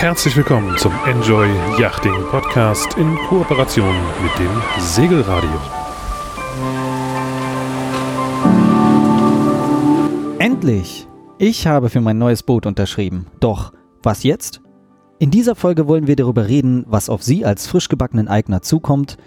herzlich willkommen zum Enjoy Yachting Podcast in Kooperation mit dem Segelradio. Endlich! Ich habe für mein neues Boot unterschrieben. Doch, was jetzt? In dieser Folge wollen wir darüber reden, was auf Sie als frisch gebackenen Eigner zukommt,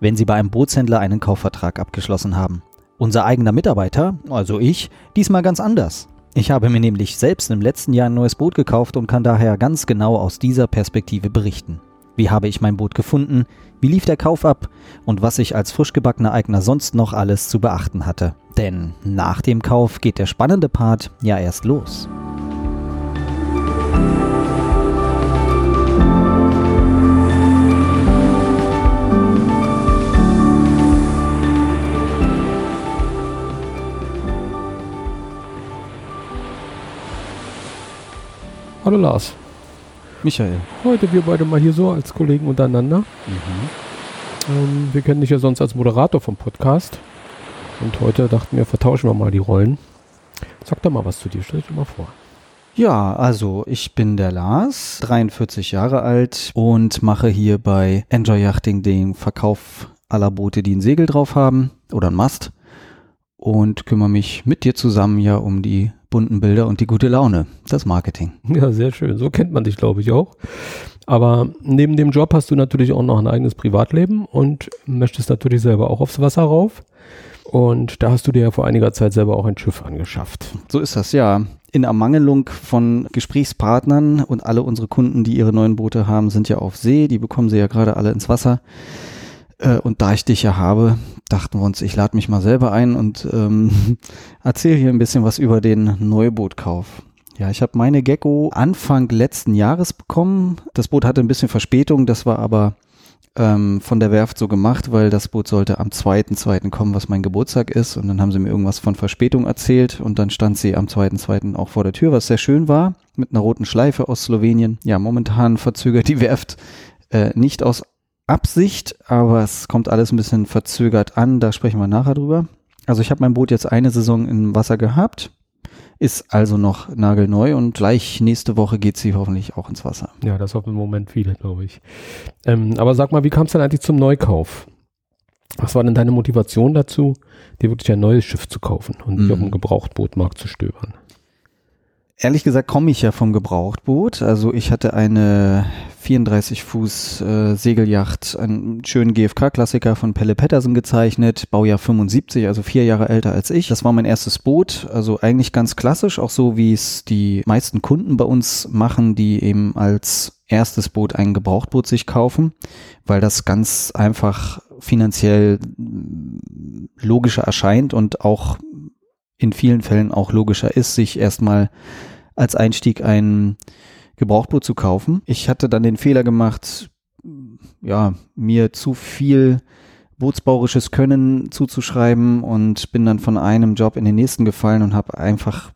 wenn Sie bei einem Bootshändler einen Kaufvertrag abgeschlossen haben. Unser eigener Mitarbeiter, also ich, diesmal ganz anders. Ich habe mir nämlich selbst im letzten Jahr ein neues Boot gekauft und kann daher ganz genau aus dieser Perspektive berichten. Wie habe ich mein Boot gefunden? Wie lief der Kauf ab? Und was ich als frisch gebackener Eigner sonst noch alles zu beachten hatte. Denn nach dem Kauf geht der spannende Part ja erst los. Hallo Lars. Michael. Heute wir beide mal hier so als Kollegen untereinander. Ähm, wir kennen dich ja sonst als Moderator vom Podcast. Und heute dachten wir, vertauschen wir mal die Rollen. Sag doch mal was zu dir, stell dich mal vor. Ja, also ich bin der Lars, 43 Jahre alt und mache hier bei Enjoy Yachting den Verkauf aller Boote, die ein Segel drauf haben oder ein Mast und kümmere mich mit dir zusammen ja um die bunten Bilder und die gute Laune, das Marketing. Ja, sehr schön. So kennt man dich, glaube ich, auch. Aber neben dem Job hast du natürlich auch noch ein eigenes Privatleben und möchtest natürlich selber auch aufs Wasser rauf. Und da hast du dir ja vor einiger Zeit selber auch ein Schiff angeschafft. So ist das ja. In Ermangelung von Gesprächspartnern und alle unsere Kunden, die ihre neuen Boote haben, sind ja auf See. Die bekommen sie ja gerade alle ins Wasser. Äh, und da ich dich ja habe, dachten wir uns, ich lade mich mal selber ein und ähm, erzähle hier ein bisschen was über den Neubootkauf. Ja, ich habe meine Gecko Anfang letzten Jahres bekommen. Das Boot hatte ein bisschen Verspätung, das war aber ähm, von der Werft so gemacht, weil das Boot sollte am 2.2. kommen, was mein Geburtstag ist. Und dann haben sie mir irgendwas von Verspätung erzählt und dann stand sie am 2.2. auch vor der Tür, was sehr schön war, mit einer roten Schleife aus Slowenien. Ja, momentan verzögert die Werft äh, nicht aus Absicht, aber es kommt alles ein bisschen verzögert an, da sprechen wir nachher drüber. Also ich habe mein Boot jetzt eine Saison im Wasser gehabt, ist also noch nagelneu und gleich nächste Woche geht sie hoffentlich auch ins Wasser. Ja, das hoffen im Moment viele, glaube ich. Ähm, aber sag mal, wie kam es denn eigentlich zum Neukauf? Was war denn deine Motivation dazu, dir wirklich ein neues Schiff zu kaufen und nicht Mhm. auf dem Gebrauchtbootmarkt zu stöbern? Ehrlich gesagt komme ich ja vom Gebrauchtboot. Also ich hatte eine 34 Fuß äh, Segelyacht, einen schönen GFK-Klassiker von Pelle Pettersen gezeichnet, Baujahr 75, also vier Jahre älter als ich. Das war mein erstes Boot, also eigentlich ganz klassisch, auch so wie es die meisten Kunden bei uns machen, die eben als erstes Boot ein Gebrauchtboot sich kaufen, weil das ganz einfach finanziell logischer erscheint und auch in vielen Fällen auch logischer ist, sich erstmal als Einstieg ein Gebrauchtboot zu kaufen. Ich hatte dann den Fehler gemacht, ja, mir zu viel bootsbaurisches Können zuzuschreiben und bin dann von einem Job in den nächsten gefallen und habe einfach,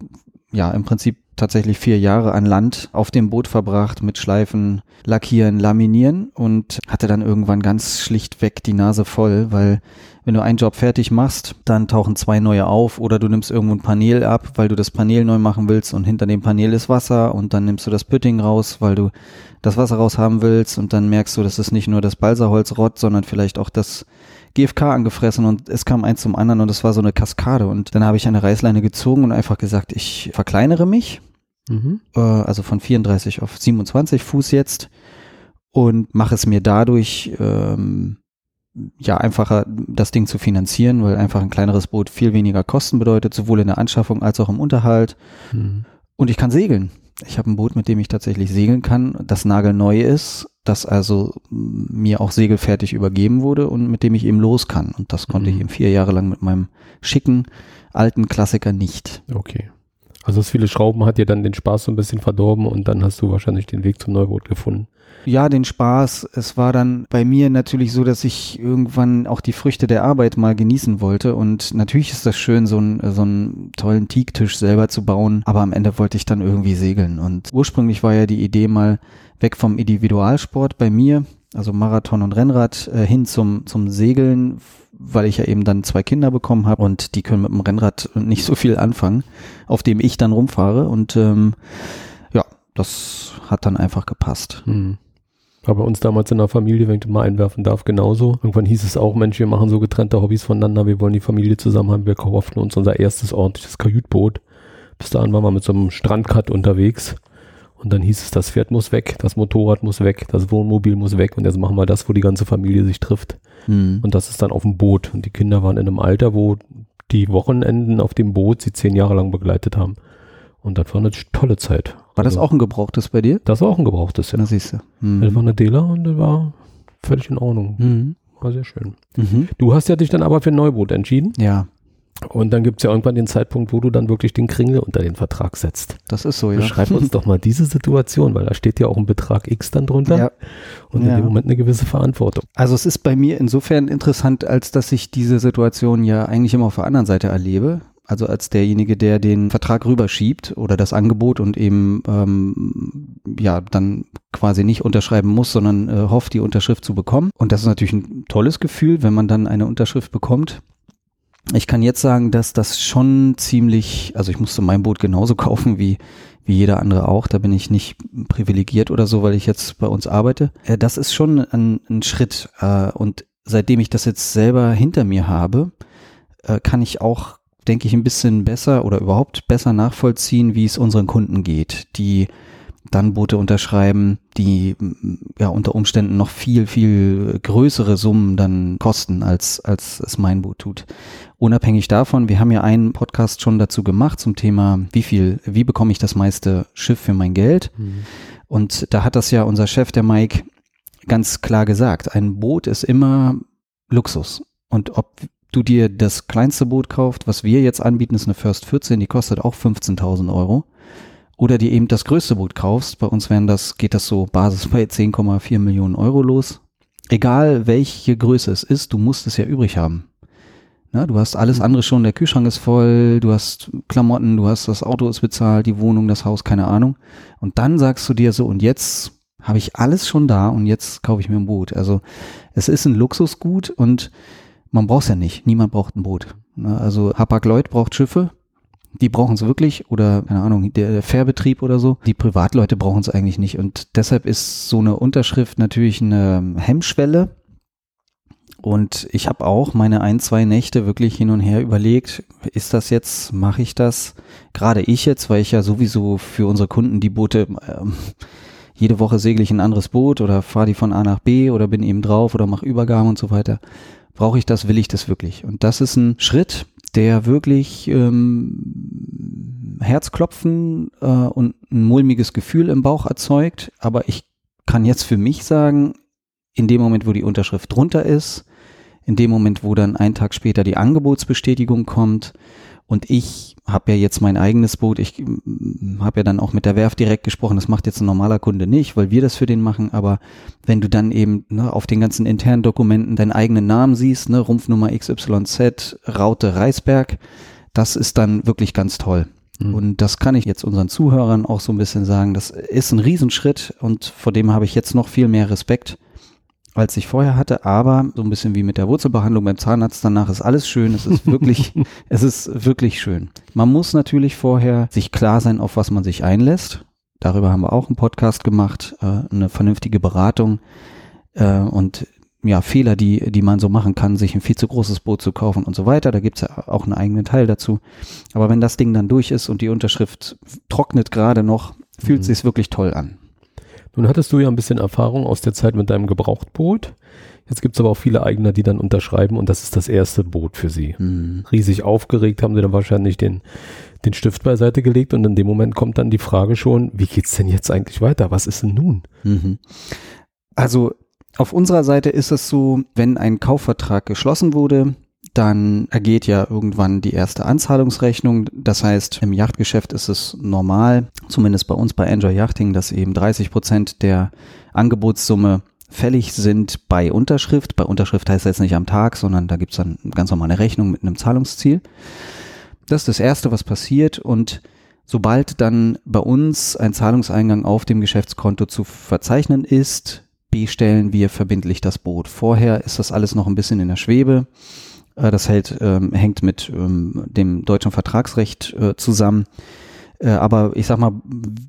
ja, im Prinzip tatsächlich vier Jahre an Land auf dem Boot verbracht mit Schleifen, Lackieren, Laminieren und hatte dann irgendwann ganz schlichtweg die Nase voll, weil wenn du einen Job fertig machst, dann tauchen zwei neue auf oder du nimmst irgendwo ein Panel ab, weil du das Panel neu machen willst und hinter dem Panel ist Wasser und dann nimmst du das Pütting raus, weil du das Wasser raus haben willst und dann merkst du, das ist nicht nur das Balsaholzrott, sondern vielleicht auch das GFK angefressen und es kam eins zum anderen und es war so eine Kaskade und dann habe ich eine Reißleine gezogen und einfach gesagt, ich verkleinere mich, Mhm. äh, also von 34 auf 27 Fuß jetzt und mache es mir dadurch ähm, ja einfacher, das Ding zu finanzieren, weil einfach ein kleineres Boot viel weniger Kosten bedeutet, sowohl in der Anschaffung als auch im Unterhalt. Mhm. Und ich kann segeln. Ich habe ein Boot, mit dem ich tatsächlich segeln kann, das nagelneu ist, das also mm, mir auch segelfertig übergeben wurde und mit dem ich eben los kann. Und das konnte ich Mhm. eben vier Jahre lang mit meinem schicken alten Klassiker nicht. Okay. Also das viele Schrauben hat dir dann den Spaß so ein bisschen verdorben und dann hast du wahrscheinlich den Weg zum Neuboot gefunden. Ja, den Spaß. Es war dann bei mir natürlich so, dass ich irgendwann auch die Früchte der Arbeit mal genießen wollte. Und natürlich ist das schön, so, ein, so einen tollen Teaktisch selber zu bauen. Aber am Ende wollte ich dann irgendwie segeln. Und ursprünglich war ja die Idee mal weg vom Individualsport bei mir, also Marathon und Rennrad, äh, hin zum, zum Segeln, weil ich ja eben dann zwei Kinder bekommen habe und die können mit dem Rennrad nicht so viel anfangen, auf dem ich dann rumfahre. Und ähm, ja, das hat dann einfach gepasst. Hm. War bei uns damals in der Familie, wenn ich mal einwerfen darf, genauso. Irgendwann hieß es auch, Mensch, wir machen so getrennte Hobbys voneinander, wir wollen die Familie zusammen haben, wir kauften uns unser erstes ordentliches Kajütboot. Bis dahin waren wir mit so einem Strandcut unterwegs. Und dann hieß es, das Pferd muss weg, das Motorrad muss weg, das Wohnmobil muss weg und jetzt machen wir das, wo die ganze Familie sich trifft. Hm. Und das ist dann auf dem Boot. Und die Kinder waren in einem Alter, wo die Wochenenden auf dem Boot sie zehn Jahre lang begleitet haben. Und das war eine tolle Zeit. War das Also, auch ein gebrauchtes bei dir? Das war auch ein gebrauchtes, ja. Na siehst du. Hm. Das war eine Dela und das war völlig in Ordnung. Mhm. War sehr schön. Mhm. Du hast ja dich dann aber für ein Neuboot entschieden. Ja, Und dann gibt es ja irgendwann den Zeitpunkt, wo du dann wirklich den Kringel unter den Vertrag setzt. das ist so, ja. Beschreib uns doch mal diese Situation, weil da steht ja auch ein Betrag X dann drunter Ja. und in Ja. dem Moment eine gewisse Verantwortung. Also es ist bei mir insofern interessant, als dass ich diese Situation ja eigentlich immer auf der anderen Seite erlebe. Also als derjenige, der den Vertrag rüberschiebt oder das Angebot und eben ähm, ja dann quasi nicht unterschreiben muss, sondern äh, hofft, die Unterschrift zu bekommen. Und das ist natürlich ein tolles Gefühl, wenn man dann eine Unterschrift bekommt. Ich kann jetzt sagen, dass das schon ziemlich, also ich musste mein Boot genauso kaufen wie wie jeder andere auch. Da bin ich nicht privilegiert oder so, weil ich jetzt bei uns arbeite. Äh, das ist schon ein, ein Schritt. Äh, und seitdem ich das jetzt selber hinter mir habe, äh, kann ich auch, denke ich, ein bisschen besser oder überhaupt besser nachvollziehen, wie es unseren Kunden geht, die dann Boote unterschreiben, die m, ja unter Umständen noch viel, viel größere Summen dann kosten, als, als es mein Boot tut. Unabhängig davon, wir haben ja einen Podcast schon dazu gemacht zum Thema, wie viel, wie bekomme ich das meiste Schiff für mein Geld? Und da hat das ja unser Chef, der Mike, ganz klar gesagt. Ein Boot ist immer Luxus. Und ob du dir das kleinste Boot kaufst, was wir jetzt anbieten, ist eine First 14, die kostet auch 15.000 Euro. Oder dir eben das größte Boot kaufst. Bei uns wären das, geht das so Basis bei 10,4 Millionen Euro los. Egal welche Größe es ist, du musst es ja übrig haben. Na, du hast alles andere schon, der Kühlschrank ist voll, du hast Klamotten, du hast das Auto ist bezahlt, die Wohnung, das Haus, keine Ahnung. Und dann sagst du dir so, und jetzt habe ich alles schon da und jetzt kaufe ich mir ein Boot. Also es ist ein Luxusgut und man braucht es ja nicht. Niemand braucht ein Boot. Ne? Also Hapag-Lloyd braucht Schiffe. Die brauchen es wirklich oder, keine Ahnung, der, Fährbetrieb oder so. Die Privatleute brauchen es eigentlich nicht. Und deshalb ist so eine Unterschrift natürlich eine Hemmschwelle. Und ich habe auch meine ein, zwei Nächte wirklich hin und her überlegt, ist das jetzt, mache ich das? Gerade ich jetzt, weil ich ja sowieso für unsere Kunden die Boote, ähm, jede Woche segle ich ein anderes Boot oder fahre die von A nach B oder bin eben drauf oder mache Übergaben und so weiter. Brauche ich das, will ich das wirklich? Und das ist ein Schritt, der wirklich ähm, Herzklopfen äh, und ein mulmiges Gefühl im Bauch erzeugt. Aber ich kann jetzt für mich sagen, in dem Moment, wo die Unterschrift drunter ist, in dem Moment, wo dann ein Tag später die Angebotsbestätigung kommt und ich habe ja jetzt mein eigenes Boot, ich habe ja dann auch mit der Werft direkt gesprochen, das macht jetzt ein normaler Kunde nicht, weil wir das für den machen, aber wenn du dann eben ne, auf den ganzen internen Dokumenten deinen eigenen Namen siehst, ne, Rumpfnummer XYZ, Raute Reisberg, das ist dann wirklich ganz toll. Mhm. Und das kann ich jetzt unseren Zuhörern auch so ein bisschen sagen, das ist ein Riesenschritt und vor dem habe ich jetzt noch viel mehr Respekt als ich vorher hatte, aber so ein bisschen wie mit der Wurzelbehandlung beim Zahnarzt, danach ist alles schön, es ist wirklich, es ist wirklich schön. Man muss natürlich vorher sich klar sein, auf was man sich einlässt. Darüber haben wir auch einen Podcast gemacht, äh, eine vernünftige Beratung äh, und ja, Fehler, die, die man so machen kann, sich ein viel zu großes Boot zu kaufen und so weiter. Da gibt's ja auch einen eigenen Teil dazu. Aber wenn das Ding dann durch ist und die Unterschrift trocknet gerade noch, fühlt Mhm. sich's wirklich toll an. Nun hattest du ja ein bisschen Erfahrung aus der Zeit mit deinem Gebrauchtboot. Jetzt gibt es aber auch viele Eigner, die dann unterschreiben und das ist das erste Boot für sie. Mhm. Riesig aufgeregt haben sie dann wahrscheinlich den, den Stift beiseite gelegt und in dem Moment kommt dann die Frage schon, wie geht's denn jetzt eigentlich weiter? Was ist denn nun? Mhm. Also auf unserer Seite ist es so, wenn ein Kaufvertrag geschlossen wurde, dann ergeht ja irgendwann die erste Anzahlungsrechnung. Das heißt, im Yachtgeschäft ist es normal, zumindest bei uns bei Enjoy Yachting, dass eben 30 Prozent der Angebotssumme fällig sind bei Unterschrift. Bei Unterschrift heißt das jetzt nicht am Tag, sondern da gibt es dann ganz normal eine Rechnung mit einem Zahlungsziel. Das ist das Erste, was passiert und sobald dann bei uns ein Zahlungseingang auf dem Geschäftskonto zu verzeichnen ist, bestellen wir verbindlich das Boot. Vorher ist das alles noch ein bisschen in der Schwebe. Äh, Das hält, ähm, hängt mit ähm, dem deutschen Vertragsrecht äh, zusammen. Äh, aber ich sag mal,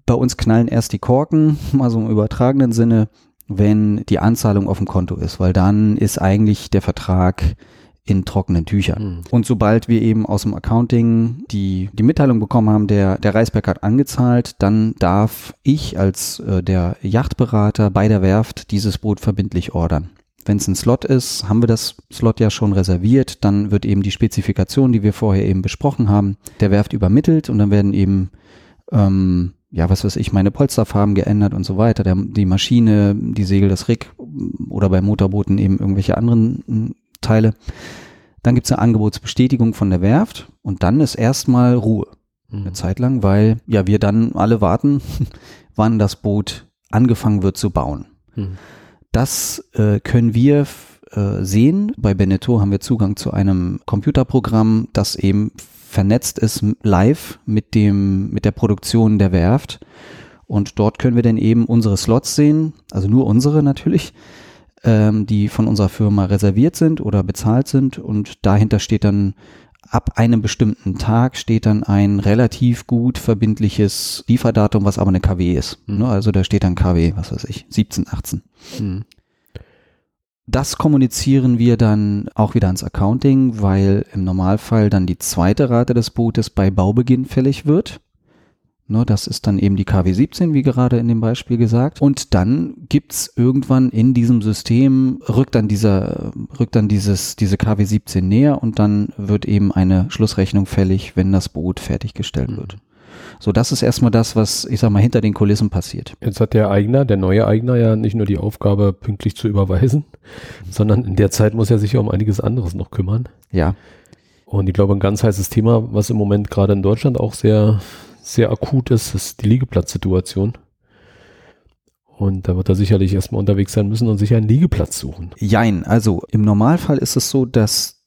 bei uns knallen erst die Korken, mal so im übertragenen Sinne, wenn die Anzahlung auf dem Konto ist, weil dann ist eigentlich der Vertrag in trockenen Tüchern. Mhm. Und sobald wir eben aus dem Accounting die, die Mitteilung bekommen haben, der, der Reisberg hat angezahlt, dann darf ich als äh, der Yachtberater bei der Werft dieses Boot verbindlich ordern. Wenn es ein Slot ist, haben wir das Slot ja schon reserviert, dann wird eben die Spezifikation, die wir vorher eben besprochen haben, der Werft übermittelt und dann werden eben, ähm, ja, was weiß ich, meine Polsterfarben geändert und so weiter, der, die Maschine, die Segel, das Rig oder bei Motorbooten eben irgendwelche anderen hm, Teile. Dann gibt es eine Angebotsbestätigung von der Werft und dann ist erstmal Ruhe. Mhm. Eine Zeit lang, weil ja wir dann alle warten, wann das Boot angefangen wird zu bauen. Mhm. Das äh, können wir äh, sehen. Bei Beneteau haben wir Zugang zu einem Computerprogramm, das eben vernetzt ist live mit dem, mit der Produktion der Werft. Und dort können wir dann eben unsere Slots sehen, also nur unsere natürlich, ähm, die von unserer Firma reserviert sind oder bezahlt sind. Und dahinter steht dann ab einem bestimmten Tag steht dann ein relativ gut verbindliches Lieferdatum, was aber eine KW ist. Mhm. Also da steht dann KW, was weiß ich, 17, 18. Mhm. Das kommunizieren wir dann auch wieder ans Accounting, weil im Normalfall dann die zweite Rate des Bootes bei Baubeginn fällig wird. Ne, das ist dann eben die KW 17, wie gerade in dem Beispiel gesagt. Und dann gibt's irgendwann in diesem System, rückt dann dieser, rückt dann dieses, diese KW 17 näher und dann wird eben eine Schlussrechnung fällig, wenn das Boot fertiggestellt wird. Mhm. So, das ist erstmal das, was, ich sag mal, hinter den Kulissen passiert. Jetzt hat der Eigner, der neue Eigner ja nicht nur die Aufgabe, pünktlich zu überweisen, sondern in der Zeit muss er sich ja um einiges anderes noch kümmern. Ja. Und ich glaube, ein ganz heißes Thema, was im Moment gerade in Deutschland auch sehr sehr akut ist, ist die Liegeplatzsituation. Und da wird er sicherlich erstmal unterwegs sein müssen und sich einen Liegeplatz suchen. Jein, also im Normalfall ist es so, dass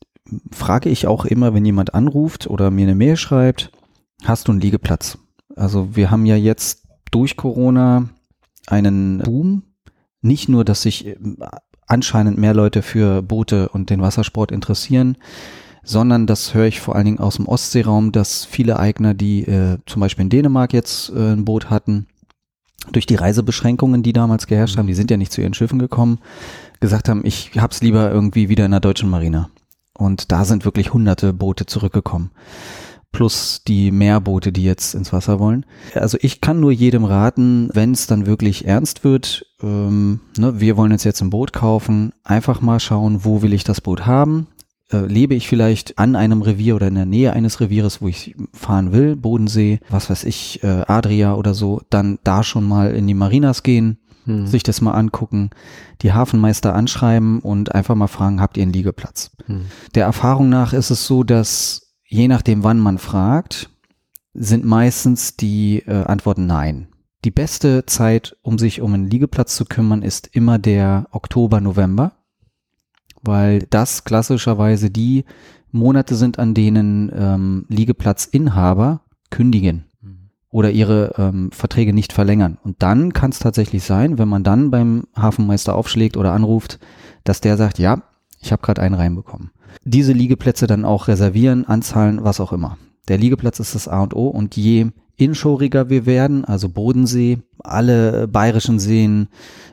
frage ich auch immer, wenn jemand anruft oder mir eine Mail schreibt, hast du einen Liegeplatz? Also wir haben ja jetzt durch Corona einen Boom. Nicht nur, dass sich äh, anscheinend mehr Leute für Boote und den Wassersport interessieren, sondern das höre ich vor allen Dingen aus dem Ostseeraum, dass viele Eigner, die äh, zum Beispiel in Dänemark jetzt äh, ein Boot hatten, durch die Reisebeschränkungen, die damals geherrscht haben, die sind ja nicht zu ihren Schiffen gekommen, gesagt haben, ich hab's lieber irgendwie wieder in der deutschen Marine. Und da sind wirklich hunderte Boote zurückgekommen. Plus die Meerboote, die jetzt ins Wasser wollen. Also ich kann nur jedem raten, wenn es dann wirklich ernst wird, ähm, ne, wir wollen uns jetzt ein Boot kaufen, einfach mal schauen, wo will ich das Boot haben, äh, lebe ich vielleicht an einem Revier oder in der Nähe eines Revieres, wo ich fahren will, Bodensee, was weiß ich, äh, Adria oder so, dann da schon mal in die Marinas gehen, hm. sich das mal angucken, die Hafenmeister anschreiben und einfach mal fragen, habt ihr einen Liegeplatz? Hm. Der Erfahrung nach ist es so, dass je nachdem, wann man fragt, sind meistens die äh, Antworten nein. Die beste Zeit, um sich um einen Liegeplatz zu kümmern, ist immer der Oktober, November weil das klassischerweise die Monate sind, an denen ähm, Liegeplatzinhaber kündigen mhm. oder ihre ähm, Verträge nicht verlängern. Und dann kann es tatsächlich sein, wenn man dann beim Hafenmeister aufschlägt oder anruft, dass der sagt, ja, ich habe gerade einen reinbekommen. Diese Liegeplätze dann auch reservieren, anzahlen, was auch immer. Der Liegeplatz ist das A und O und je inshoriger wir werden, also Bodensee, alle bayerischen Seen,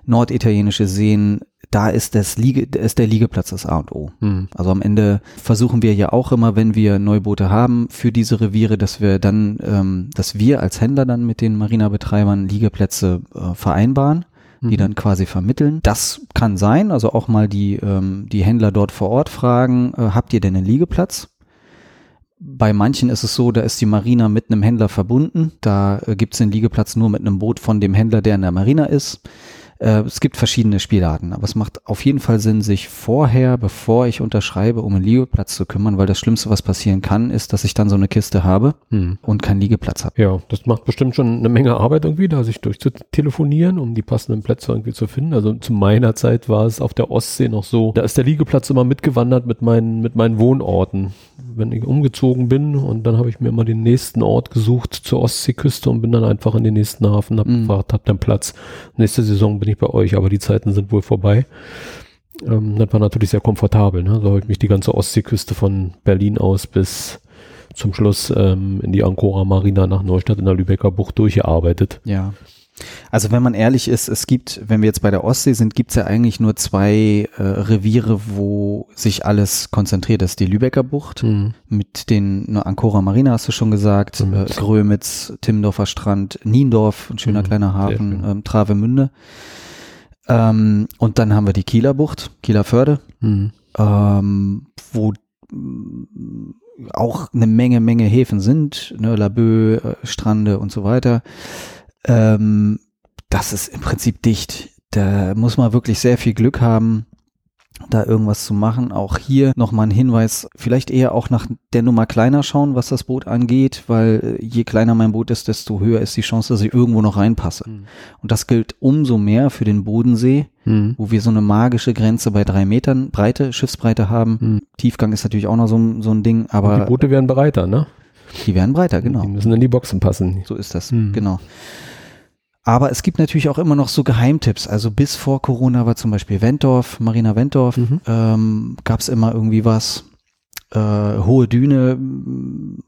norditalienische Seen, da ist, das Liege, ist der Liegeplatz das A und O. Mhm. Also am Ende versuchen wir ja auch immer, wenn wir Neuboote haben für diese Reviere, dass wir dann, ähm, dass wir als Händler dann mit den Marinabetreibern Liegeplätze äh, vereinbaren die mhm. dann quasi vermitteln. Das kann sein, also auch mal die, ähm, die Händler dort vor Ort fragen, äh, habt ihr denn einen Liegeplatz? Bei manchen ist es so, da ist die Marina mit einem Händler verbunden. Da äh, gibt es den Liegeplatz nur mit einem Boot von dem Händler, der in der Marina ist. Äh, es gibt verschiedene Spielarten, aber es macht auf jeden Fall Sinn, sich vorher, bevor ich unterschreibe, um einen Liegeplatz zu kümmern, weil das Schlimmste, was passieren kann, ist, dass ich dann so eine Kiste habe hm. und keinen Liegeplatz habe. Ja, das macht bestimmt schon eine Menge Arbeit irgendwie, da sich durchzutelefonieren, um die passenden Plätze irgendwie zu finden. Also zu meiner Zeit war es auf der Ostsee noch so, da ist der Liegeplatz immer mitgewandert mit meinen, mit meinen Wohnorten. Wenn ich umgezogen bin und dann habe ich mir immer den nächsten Ort gesucht zur Ostseeküste und bin dann einfach in den nächsten Hafen, hab mhm. gefragt, hab dann Platz. Nächste Saison bin ich bei euch, aber die Zeiten sind wohl vorbei. Ähm, das war natürlich sehr komfortabel. Ne? So habe ich mich die ganze Ostseeküste von Berlin aus bis zum Schluss ähm, in die Ancora Marina nach Neustadt in der Lübecker Bucht durchgearbeitet. Ja. Also wenn man ehrlich ist, es gibt, wenn wir jetzt bei der Ostsee sind, gibt es ja eigentlich nur zwei äh, Reviere, wo sich alles konzentriert. Das ist die Lübecker Bucht Mhm. mit den ne, Ancora Marina, hast du schon gesagt, äh, Grömitz. Timmendorfer Strand, Niendorf, ein schöner Mhm, kleiner Hafen, ähm, Travemünde. Ähm, und dann haben wir die Kieler Bucht, Kieler Förde, Mhm. ähm, wo mm, auch eine Menge, Menge Häfen sind, ne, Laboe, äh, Strande und so weiter. Ähm, das ist im Prinzip dicht. Da muss man wirklich sehr viel Glück haben, da irgendwas zu machen. Auch hier nochmal ein Hinweis, vielleicht eher auch nach der Nummer kleiner schauen, was das Boot angeht, weil äh, je kleiner mein Boot ist, desto höher ist die Chance, dass ich irgendwo noch reinpasse. Mhm. Und das gilt umso mehr für den Bodensee, Mhm. wo wir so eine magische Grenze bei drei Metern Breite, Schiffsbreite haben. Mhm. Tiefgang ist natürlich auch noch so, ein- so ein Ding, Und aber die Boote werden breiter, ne? Die werden breiter, genau. Die müssen in die Boxen passen. So ist das, Mhm. genau. Aber es gibt natürlich auch immer noch so Geheimtipps. Also bis vor Corona war zum Beispiel Wentorf, Marina Wentorf, Mhm. ähm, gab es immer irgendwie was. Äh, Hohe Düne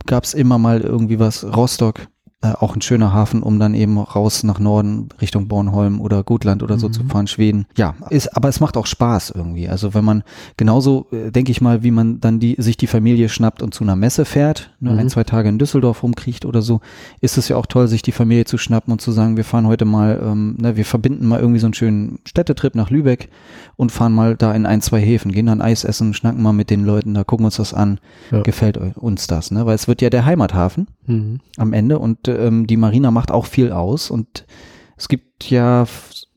gab es immer mal irgendwie was. Rostock, äh, auch ein schöner Hafen, um dann eben raus nach Norden Richtung Bornholm oder Gotland oder so Mhm. zu fahren, Schweden. Ja, ist, aber es macht auch Spaß irgendwie. Also wenn man genauso, äh, denke ich mal, wie man dann die, sich die Familie schnappt und zu einer Messe fährt, ne, Mhm. ein, zwei Tage in Düsseldorf rumkriecht oder so, ist es ja auch toll, sich die Familie zu schnappen und zu sagen, wir fahren heute mal, ähm, ne, wir verbinden mal irgendwie so einen schönen Städtetrip nach Lübeck und fahren mal da in ein, zwei Häfen, gehen dann Eis essen, schnacken mal mit den Leuten, da gucken uns das an, Ja. gefällt uns das, ne? Weil es wird ja der Heimathafen Mhm. am Ende und ähm, die Marina macht auch viel aus und es gibt ja,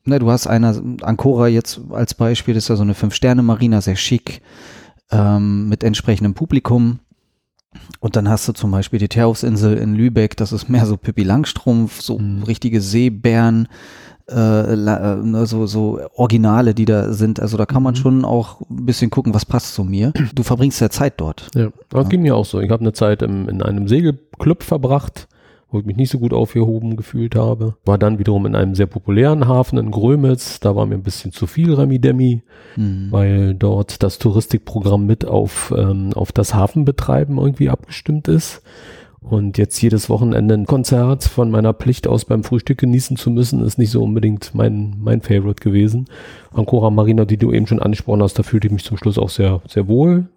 ne, du hast einer, Ancora jetzt als Beispiel, das ist ja so eine Fünf-Sterne-Marina, sehr schick, ähm, mit entsprechendem Publikum. Und dann hast du zum Beispiel die Terhofsinsel in Lübeck, das ist mehr so Pippi Langstrumpf, so Mhm. richtige Seebären, äh, äh, ne, so, so Originale, die da sind. Also da kann man Mhm. schon auch ein bisschen gucken, was passt zu mir. Du verbringst ja Zeit dort. Ja, das ging mir auch so. Ich habe eine Zeit im, in einem Segelclub verbracht, wo ich mich nicht so gut aufgehoben gefühlt habe. War dann wiederum in einem sehr populären Hafen in Grömitz. Da war mir ein bisschen zu viel Remi-Demi, Mhm. weil dort das Touristikprogramm mit auf, ähm, auf das Hafenbetreiben irgendwie abgestimmt ist. Und jetzt jedes Wochenende ein Konzert von meiner Pflicht aus beim Frühstück genießen zu müssen, ist nicht so unbedingt mein, mein Favorite gewesen. Ancora Marina, die du eben schon angesprochen hast, da fühlte ich mich zum Schluss auch sehr, sehr wohl.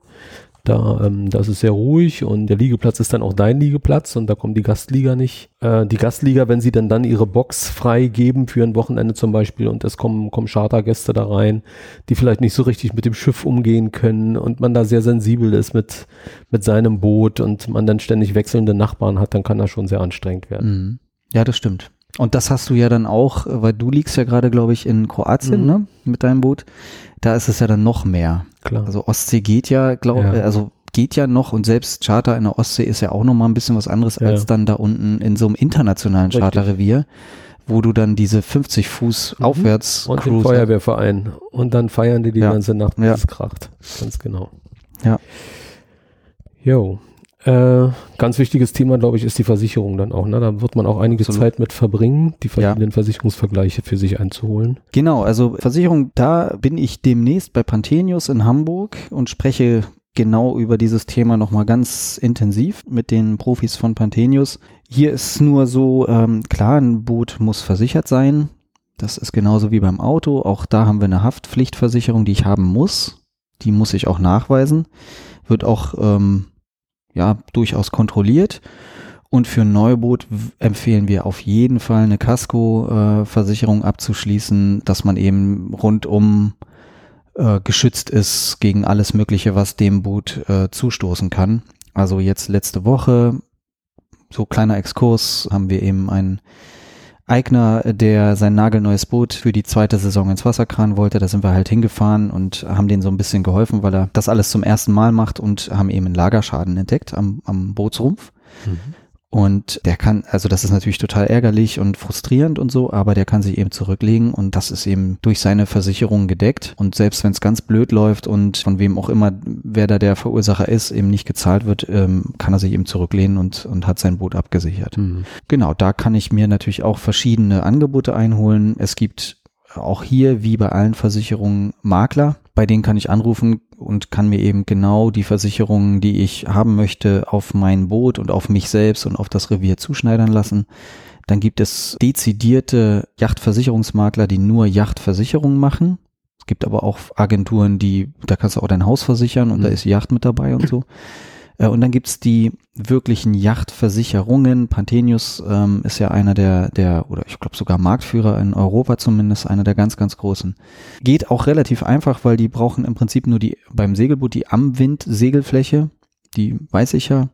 Da, ähm, das ist sehr ruhig und der Liegeplatz ist dann auch dein Liegeplatz und da kommt die Gastliga nicht. Äh, die Gastliga, wenn sie dann dann ihre Box freigeben für ein Wochenende zum Beispiel und es kommen, kommen Chartergäste da rein, die vielleicht nicht so richtig mit dem Schiff umgehen können und man da sehr sensibel ist mit, mit seinem Boot und man dann ständig wechselnde Nachbarn hat, dann kann das schon sehr anstrengend werden. Mhm. Ja, das stimmt. Und das hast du ja dann auch, äh, weil du liegst ja gerade, glaube ich, in Kroatien, Mhm. ne, mit deinem Boot. Da ist es ja dann noch mehr. Klar. Also Ostsee geht ja, glaube Ja. also geht ja noch und selbst Charter in der Ostsee ist ja auch noch mal ein bisschen was anderes Ja. als dann da unten in so einem internationalen Richtig. Charterrevier, wo du dann diese 50 Fuß Mhm. aufwärts und den Feuerwehrverein. Und dann feiern die die Ja. ganze Nacht, bis Ja. es kracht. Ganz genau. Ja. Jo. Äh, ganz wichtiges Thema, glaube ich, ist die Versicherung dann auch. Ne? Da wird man auch einige Absolut. Zeit mit verbringen, die verschiedenen Versicherungsvergleiche für sich einzuholen. Genau, also Versicherung, da bin ich demnächst bei Pantenius in Hamburg und spreche genau über dieses Thema nochmal ganz intensiv mit den Profis von Pantenius. Hier ist nur so, ähm, klar, ein Boot muss versichert sein. Das ist genauso wie beim Auto. Auch da haben wir eine Haftpflichtversicherung, die ich haben muss. Die muss ich auch nachweisen. Wird auch ähm, ja durchaus kontrolliert. Und für ein Neuboot empfehlen wir auf jeden Fall eine Casco-Versicherung abzuschließen, dass man eben rundum äh, geschützt ist gegen alles Mögliche, was dem Boot äh, zustoßen kann. Also jetzt letzte Woche, so kleiner Exkurs, haben wir eben einen Eigner, der sein nagelneues Boot für die zweite Saison ins Wasser kranen wollte. Da sind wir halt hingefahren und haben denen so ein bisschen geholfen, weil er das alles zum ersten Mal macht und haben eben einen Lagerschaden entdeckt am, am Bootsrumpf. Und der kann, also das ist natürlich total ärgerlich und frustrierend und so, aber der kann sich eben zurücklegen und das ist eben durch seine Versicherung gedeckt. Und selbst wenn es ganz blöd läuft und von wem auch immer, wer da der Verursacher ist, eben nicht gezahlt wird, ähm, kann er sich eben zurücklehnen und, und hat sein Boot abgesichert. Mhm. Genau, da kann ich mir natürlich auch verschiedene Angebote einholen. Es gibt auch hier wie bei allen Versicherungen Makler. Bei denen kann ich anrufen und kann mir eben genau die Versicherungen, die ich haben möchte, auf mein Boot und auf mich selbst und auf das Revier zuschneidern lassen. Dann gibt es dezidierte Yachtversicherungsmakler, die nur Yachtversicherungen machen. Es gibt aber auch Agenturen, die, da kannst du auch dein Haus versichern und mhm. da ist Yacht mit dabei und so. Äh, und dann gibt's die wirklichen Yachtversicherungen. Pantenius ähm, ist ja einer der, der oder ich glaube sogar Marktführer in Europa zumindest, einer der ganz, ganz großen. Geht auch relativ einfach, weil die brauchen im Prinzip nur die beim Segelboot die am Wind Segelfläche, die weiß ich ja,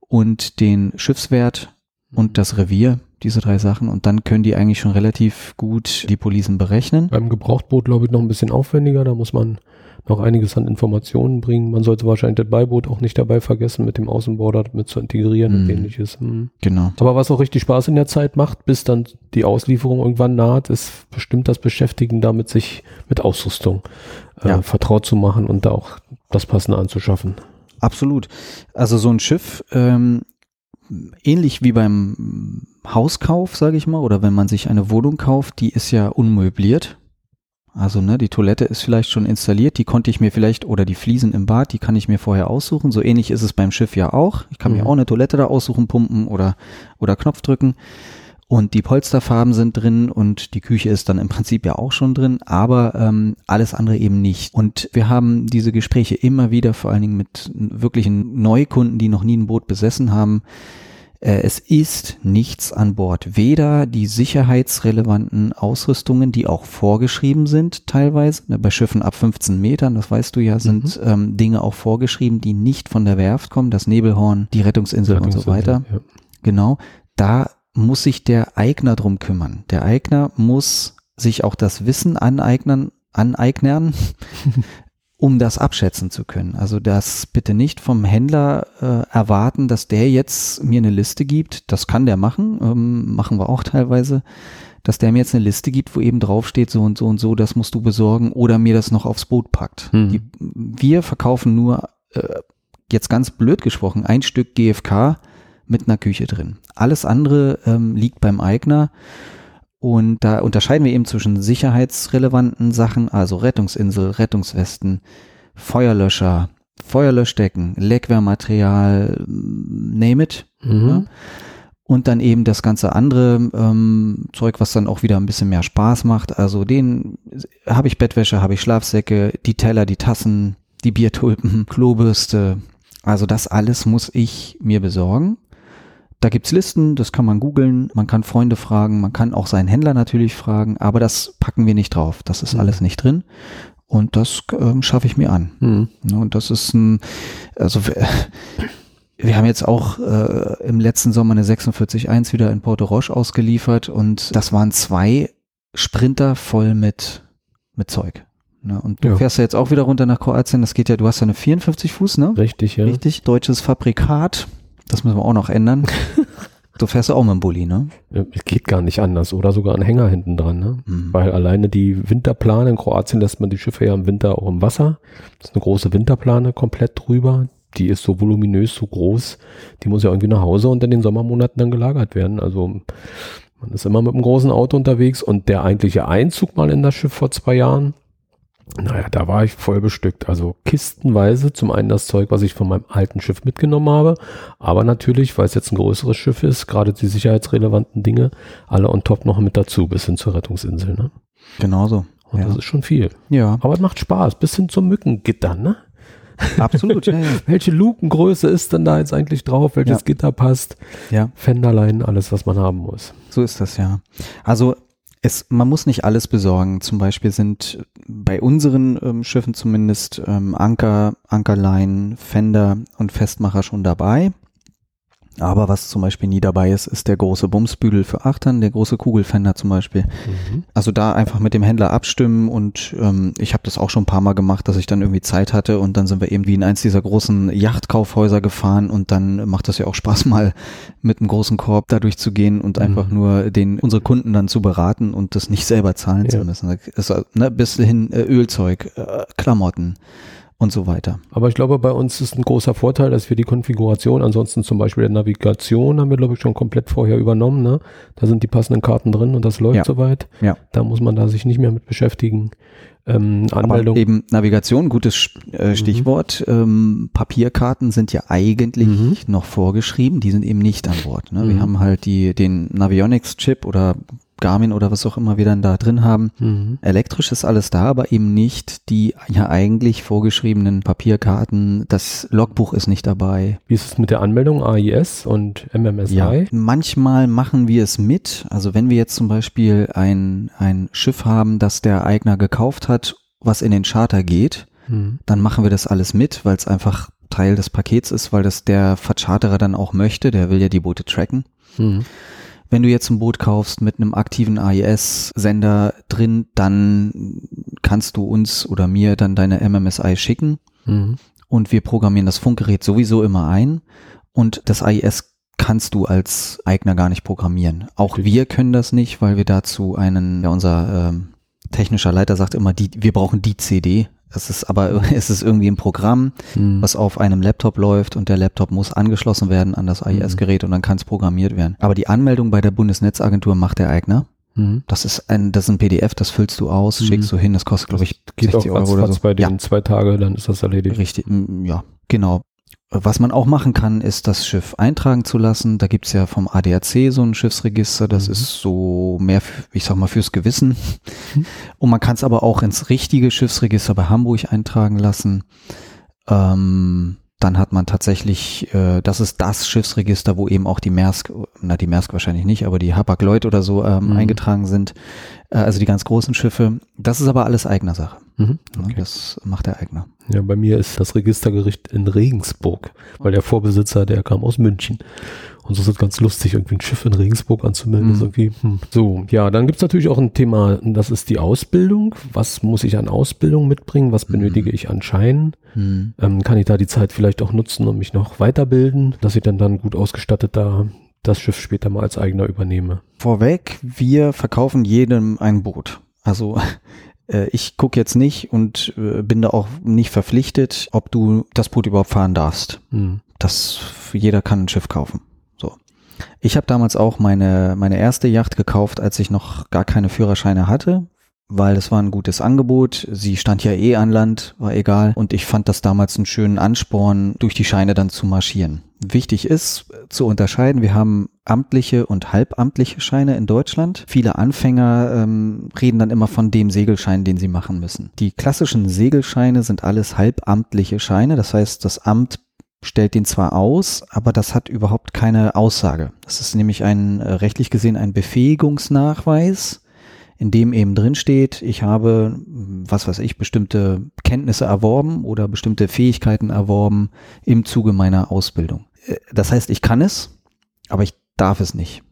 und den Schiffswert und das Revier, diese drei Sachen. Und dann können die eigentlich schon relativ gut die Policen berechnen. Beim Gebrauchtboot, glaube ich, noch ein bisschen aufwendiger. Da muss man noch einiges an Informationen bringen. Man sollte wahrscheinlich das Beiboot auch nicht dabei vergessen, mit dem Außenborder mit zu integrieren mm. und mhm. ähnliches. Mhm. Genau. Aber was auch richtig Spaß in der Zeit macht, bis dann die Auslieferung irgendwann naht, ist bestimmt das Beschäftigen damit, sich mit Ausrüstung äh, ja. vertraut zu machen und da auch das Passende anzuschaffen. Absolut. Also so ein Schiff, ähm, ähnlich wie beim Hauskauf, sage ich mal, oder wenn man sich eine Wohnung kauft, die ist ja unmöbliert. Also ne, die Toilette ist vielleicht schon installiert, die konnte ich mir vielleicht, oder die Fliesen im Bad, die kann ich mir vorher aussuchen. So ähnlich ist es beim Schiff ja auch. Ich kann mhm. mir auch eine Toilette da aussuchen, pumpen oder, oder Knopf drücken. Und die Polsterfarben sind drin und die Küche ist dann im Prinzip ja auch schon drin, aber ähm, alles andere eben nicht. Und wir haben diese Gespräche immer wieder, vor allen Dingen mit wirklichen Neukunden, die noch nie ein Boot besessen haben, es ist nichts an Bord. Weder die sicherheitsrelevanten Ausrüstungen, die auch vorgeschrieben sind teilweise, ne, bei Schiffen ab 15 Metern, das weißt du ja, sind mhm. ähm, Dinge auch vorgeschrieben, die nicht von der Werft kommen, das Nebelhorn, die Rettungsinsel, Rettungsinsel und so weiter. Ja. Genau, da muss sich der Eigner drum kümmern. Der Eigner muss sich auch das Wissen aneignen, aneignen, um das abschätzen zu können. Also das bitte nicht vom Händler äh, erwarten, dass der jetzt mir eine Liste gibt. Das kann der machen, ähm, machen wir auch teilweise, dass der mir jetzt eine Liste gibt, wo eben draufsteht, so und so und so, das musst du besorgen oder mir das noch aufs Boot packt. Mhm. Die, wir verkaufen nur, äh, jetzt ganz blöd gesprochen, ein Stück GFK mit einer Küche drin. Alles andere ähm, liegt beim Eigner und da unterscheiden wir eben zwischen sicherheitsrelevanten Sachen, also Rettungsinsel, Rettungswesten, Feuerlöscher, Feuerlöschdecken, Leckwehrmaterial, name it. Mhm. Ja. Und dann eben das ganze andere ähm, Zeug, was dann auch wieder ein bisschen mehr Spaß macht. Also den habe ich Bettwäsche, habe ich Schlafsäcke, die Teller, die Tassen, die Biertulpen, Klobürste. Also das alles muss ich mir besorgen. Da gibt's Listen, das kann man googeln, man kann Freunde fragen, man kann auch seinen Händler natürlich fragen, aber das packen wir nicht drauf. Das ist mhm. alles nicht drin. Und das ähm, schaffe ich mir an. Mhm. Und das ist ein, also wir, wir haben jetzt auch äh, im letzten Sommer eine 46.1 wieder in Porto Roche ausgeliefert und das waren zwei Sprinter voll mit, mit Zeug. Ne? Und du ja. fährst ja jetzt auch wieder runter nach Kroatien. Das geht ja, du hast ja eine 54 Fuß, ne? Richtig, ja. Richtig. Deutsches Fabrikat. Das müssen wir auch noch ändern. Du fährst auch mit dem Bulli, ne? Es geht gar nicht anders. Oder sogar ein Hänger hinten dran, ne? Mhm. Weil alleine die Winterplane in Kroatien lässt man die Schiffe ja im Winter auch im Wasser. Das ist eine große Winterplane komplett drüber. Die ist so voluminös, so groß. Die muss ja irgendwie nach Hause und in den Sommermonaten dann gelagert werden. Also man ist immer mit einem großen Auto unterwegs und der eigentliche Einzug mal in das Schiff vor zwei Jahren, naja, da war ich voll bestückt. Also kistenweise zum einen das Zeug, was ich von meinem alten Schiff mitgenommen habe, aber natürlich, weil es jetzt ein größeres Schiff ist, gerade die sicherheitsrelevanten Dinge, alle on top noch mit dazu, bis hin zur Rettungsinsel. Ne? Genauso. Und ja. das ist schon viel. Ja. Aber es macht Spaß, bis hin zum Mückengitter, ne? Absolut, ja, ja. Welche Lukengröße ist denn da jetzt eigentlich drauf? Welches ja. Gitter passt? Ja. Fenderlein, alles, was man haben muss. So ist das, ja. Also es, man muss nicht alles besorgen. Zum Beispiel sind bei unseren ähm, Schiffen zumindest ähm, Anker, Ankerlein, Fender und Festmacher schon dabei. Aber was zum Beispiel nie dabei ist, ist der große Bumsbügel für Achtern, der große Kugelfender zum Beispiel. Mhm. Also da einfach mit dem Händler abstimmen und ähm, ich habe das auch schon ein paar Mal gemacht, dass ich dann irgendwie Zeit hatte und dann sind wir eben wie in eins dieser großen Yachtkaufhäuser gefahren und dann macht das ja auch Spaß mal mit einem großen Korb da durchzugehen und mhm. einfach nur den unsere Kunden dann zu beraten und das nicht selber zahlen ja. zu müssen. Also, ne, bis hin äh, Ölzeug, äh, Klamotten und so weiter. Aber ich glaube, bei uns ist ein großer Vorteil, dass wir die Konfiguration, ansonsten zum Beispiel der Navigation haben wir, glaube ich, schon komplett vorher übernommen. Ne? Da sind die passenden Karten drin und das läuft Ja. soweit. Ja. Da muss man da sich nicht mehr mit beschäftigen. Ähm, Anmeldung. Aber eben Navigation, gutes äh, Mhm. Stichwort. Ähm, Papierkarten sind ja eigentlich Mhm. noch vorgeschrieben, die sind eben nicht an Bord. Ne? Wir Mhm. haben halt die, den Navionics-Chip oder Garmin oder was auch immer wir dann da drin haben. Mhm. Elektrisch ist alles da, aber eben nicht die ja eigentlich vorgeschriebenen Papierkarten. Das Logbuch ist nicht dabei. Wie ist es mit der Anmeldung AIS und MMSI? Manchmal machen wir es mit. Also wenn wir jetzt zum Beispiel ein, ein Schiff haben, das der Eigner gekauft hat, was in den Charter geht, Mhm. dann machen wir das alles mit, weil es einfach Teil des Pakets ist, weil das der Vercharterer dann auch möchte. Der will ja die Boote tracken. Mhm. Wenn du jetzt ein Boot kaufst mit einem aktiven AIS-Sender drin, dann kannst du uns oder mir dann deine MMSI schicken Mhm. und wir programmieren das Funkgerät sowieso immer ein und das AIS kannst du als Eigner gar nicht programmieren. Auch Richtig. wir können das nicht, weil wir dazu einen, ja unser ähm, technischer Leiter sagt immer, die, wir brauchen die CD. Es ist aber, es ist irgendwie ein Programm, Mhm. was auf einem Laptop läuft und der Laptop muss angeschlossen werden an das AIS-Gerät und dann kann es programmiert werden. Aber die Anmeldung bei der Bundesnetzagentur macht der Eigner. Mhm. Das ist ein, das ist ein PDF, das füllst du aus, Mhm. schickst du hin, das kostet, glaube ich, Geht auch 60 Euro oder so. bei den Ja. zwei Tage, dann ist das erledigt. Richtig, mm, ja, genau. Was man auch machen kann, ist das Schiff eintragen zu lassen. Da gibt's ja vom ADAC so ein Schiffsregister, das Mhm. ist so mehr, ich sag mal, fürs Gewissen. Mhm. Und man kann es aber auch ins richtige Schiffsregister bei Hamburg eintragen lassen. Ähm, dann hat man tatsächlich, äh, das ist das Schiffsregister, wo eben auch die Maersk, na die Maersk wahrscheinlich nicht, aber die Hapag-Lloyd oder so ähm, Mhm. eingetragen sind. Äh, also die ganz großen Schiffe. Das ist aber alles eigener Sache. Mhm. Okay. Das macht der Eigner. Ja, bei mir ist das Registergericht in Regensburg, weil der Vorbesitzer, der kam aus München. Und so ist es ganz lustig, irgendwie ein Schiff in Regensburg anzumelden. Mhm. Ist irgendwie, hm. So, ja, dann gibt's natürlich auch ein Thema, das ist die Ausbildung. Was muss ich an Ausbildung mitbringen? Was benötige ich an Scheinen? Hm. Ähm, kann ich da die Zeit vielleicht auch nutzen und mich noch weiterbilden, dass ich dann dann gut ausgestattet da das Schiff später mal als eigener übernehme? Vorweg, wir verkaufen jedem ein Boot. Also äh, ich gucke jetzt nicht und äh, bin da auch nicht verpflichtet, ob du das Boot überhaupt fahren darfst. Hm. Das jeder kann ein Schiff kaufen. So. Ich habe damals auch meine meine erste Yacht gekauft, als ich noch gar keine Führerscheine hatte, weil es war ein gutes Angebot. Sie stand ja eh an Land, war egal. Und ich fand das damals einen schönen Ansporn, durch die Scheine dann zu marschieren. Wichtig ist äh, zu unterscheiden, wir haben amtliche und halbamtliche Scheine in Deutschland. Viele Anfänger ähm, reden dann immer von dem Segelschein, den sie machen müssen. Die klassischen Segelscheine sind alles halbamtliche Scheine. Das heißt, das Amt stellt den zwar aus, aber das hat überhaupt keine Aussage. Das ist nämlich ein äh, rechtlich gesehen ein Befähigungsnachweis, in dem eben drin steht, ich habe, was weiß ich, bestimmte Kenntnisse erworben oder bestimmte Fähigkeiten erworben im Zuge meiner Ausbildung. Äh, Das heißt, ich kann es, aber ich darf es nicht.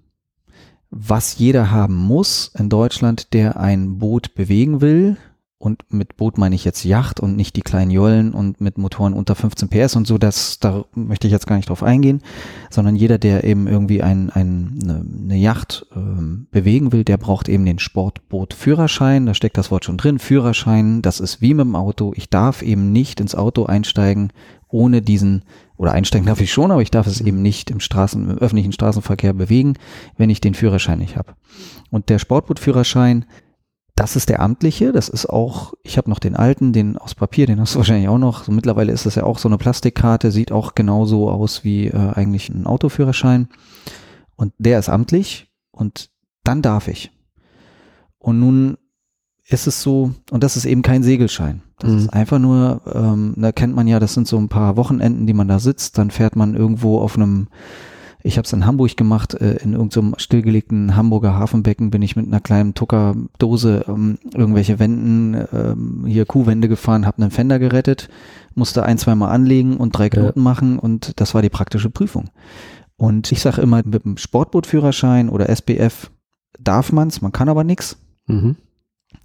Was jeder haben muss in Deutschland, der ein Boot bewegen will, und mit Boot meine ich jetzt Yacht und nicht die kleinen Jollen und mit Motoren unter 15 PS und so, das, da möchte ich jetzt gar nicht drauf eingehen, sondern jeder, der eben irgendwie ein, ein, eine, eine Yacht ähm, bewegen will, der braucht eben den Sportboot-Führerschein, da steckt das Wort schon drin, Führerschein, das ist wie mit dem Auto, ich darf eben nicht ins Auto einsteigen, ohne diesen, oder einsteigen darf ich schon, aber ich darf es eben nicht im Straßen, im öffentlichen Straßenverkehr bewegen, wenn ich den Führerschein nicht habe. Und der Sportbootführerschein, das ist der amtliche, das ist auch, ich habe noch den alten, den aus Papier, den hast du wahrscheinlich auch noch. So, mittlerweile ist das ja auch so eine Plastikkarte, sieht auch genauso aus wie äh, eigentlich ein Autoführerschein. Und der ist amtlich und dann darf ich. Und nun ist es so, und das ist eben kein Segelschein. Das Mhm. ist einfach nur, ähm, da kennt man ja, das sind so ein paar Wochenenden, die man da sitzt, dann fährt man irgendwo auf einem ich habe es in Hamburg gemacht, äh, in irgendeinem stillgelegten Hamburger Hafenbecken bin ich mit einer kleinen Tuckerdose ähm, irgendwelche Wänden, ähm, hier Kuhwände gefahren, habe einen Fender gerettet, musste ein, zweimal anlegen und drei Knoten machen und das war die praktische Prüfung. Und ich sage immer, mit dem Sportbootführerschein oder SBF darf man's, man kann aber nix. Mhm.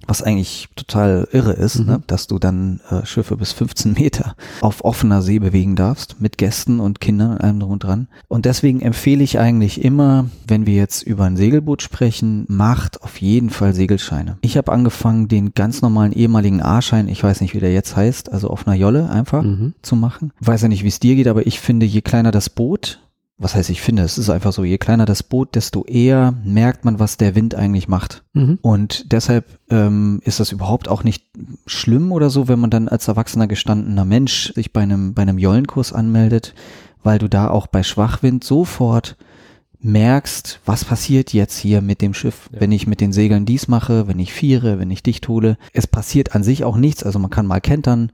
Was eigentlich total irre ist, Mhm. ne? dass du dann äh, Schiffe bis 15 Meter auf offener See bewegen darfst, mit Gästen und Kindern und allem drum und dran. Und deswegen empfehle ich eigentlich immer, wenn wir jetzt über ein Segelboot sprechen, macht auf jeden Fall Segelscheine. Ich habe angefangen, den ganz normalen ehemaligen A-Schein, ich weiß nicht, wie der jetzt heißt, also auf einer Jolle einfach Mhm. zu machen. Weiß ja nicht, wie es dir geht, aber ich finde, je kleiner das Boot, was heißt ich finde, es ist einfach so, je kleiner das Boot, desto eher merkt man, was der Wind eigentlich macht. Mhm. Und deshalb ähm, ist das überhaupt auch nicht schlimm oder so, wenn man dann als erwachsener gestandener Mensch sich bei einem, bei einem Jollenkurs anmeldet, weil du da auch bei Schwachwind sofort merkst, was passiert jetzt hier mit dem Schiff, Ja. wenn ich mit den Segeln dies mache, wenn ich viere, wenn ich dicht hole. Es passiert an sich auch nichts, also man kann mal kentern,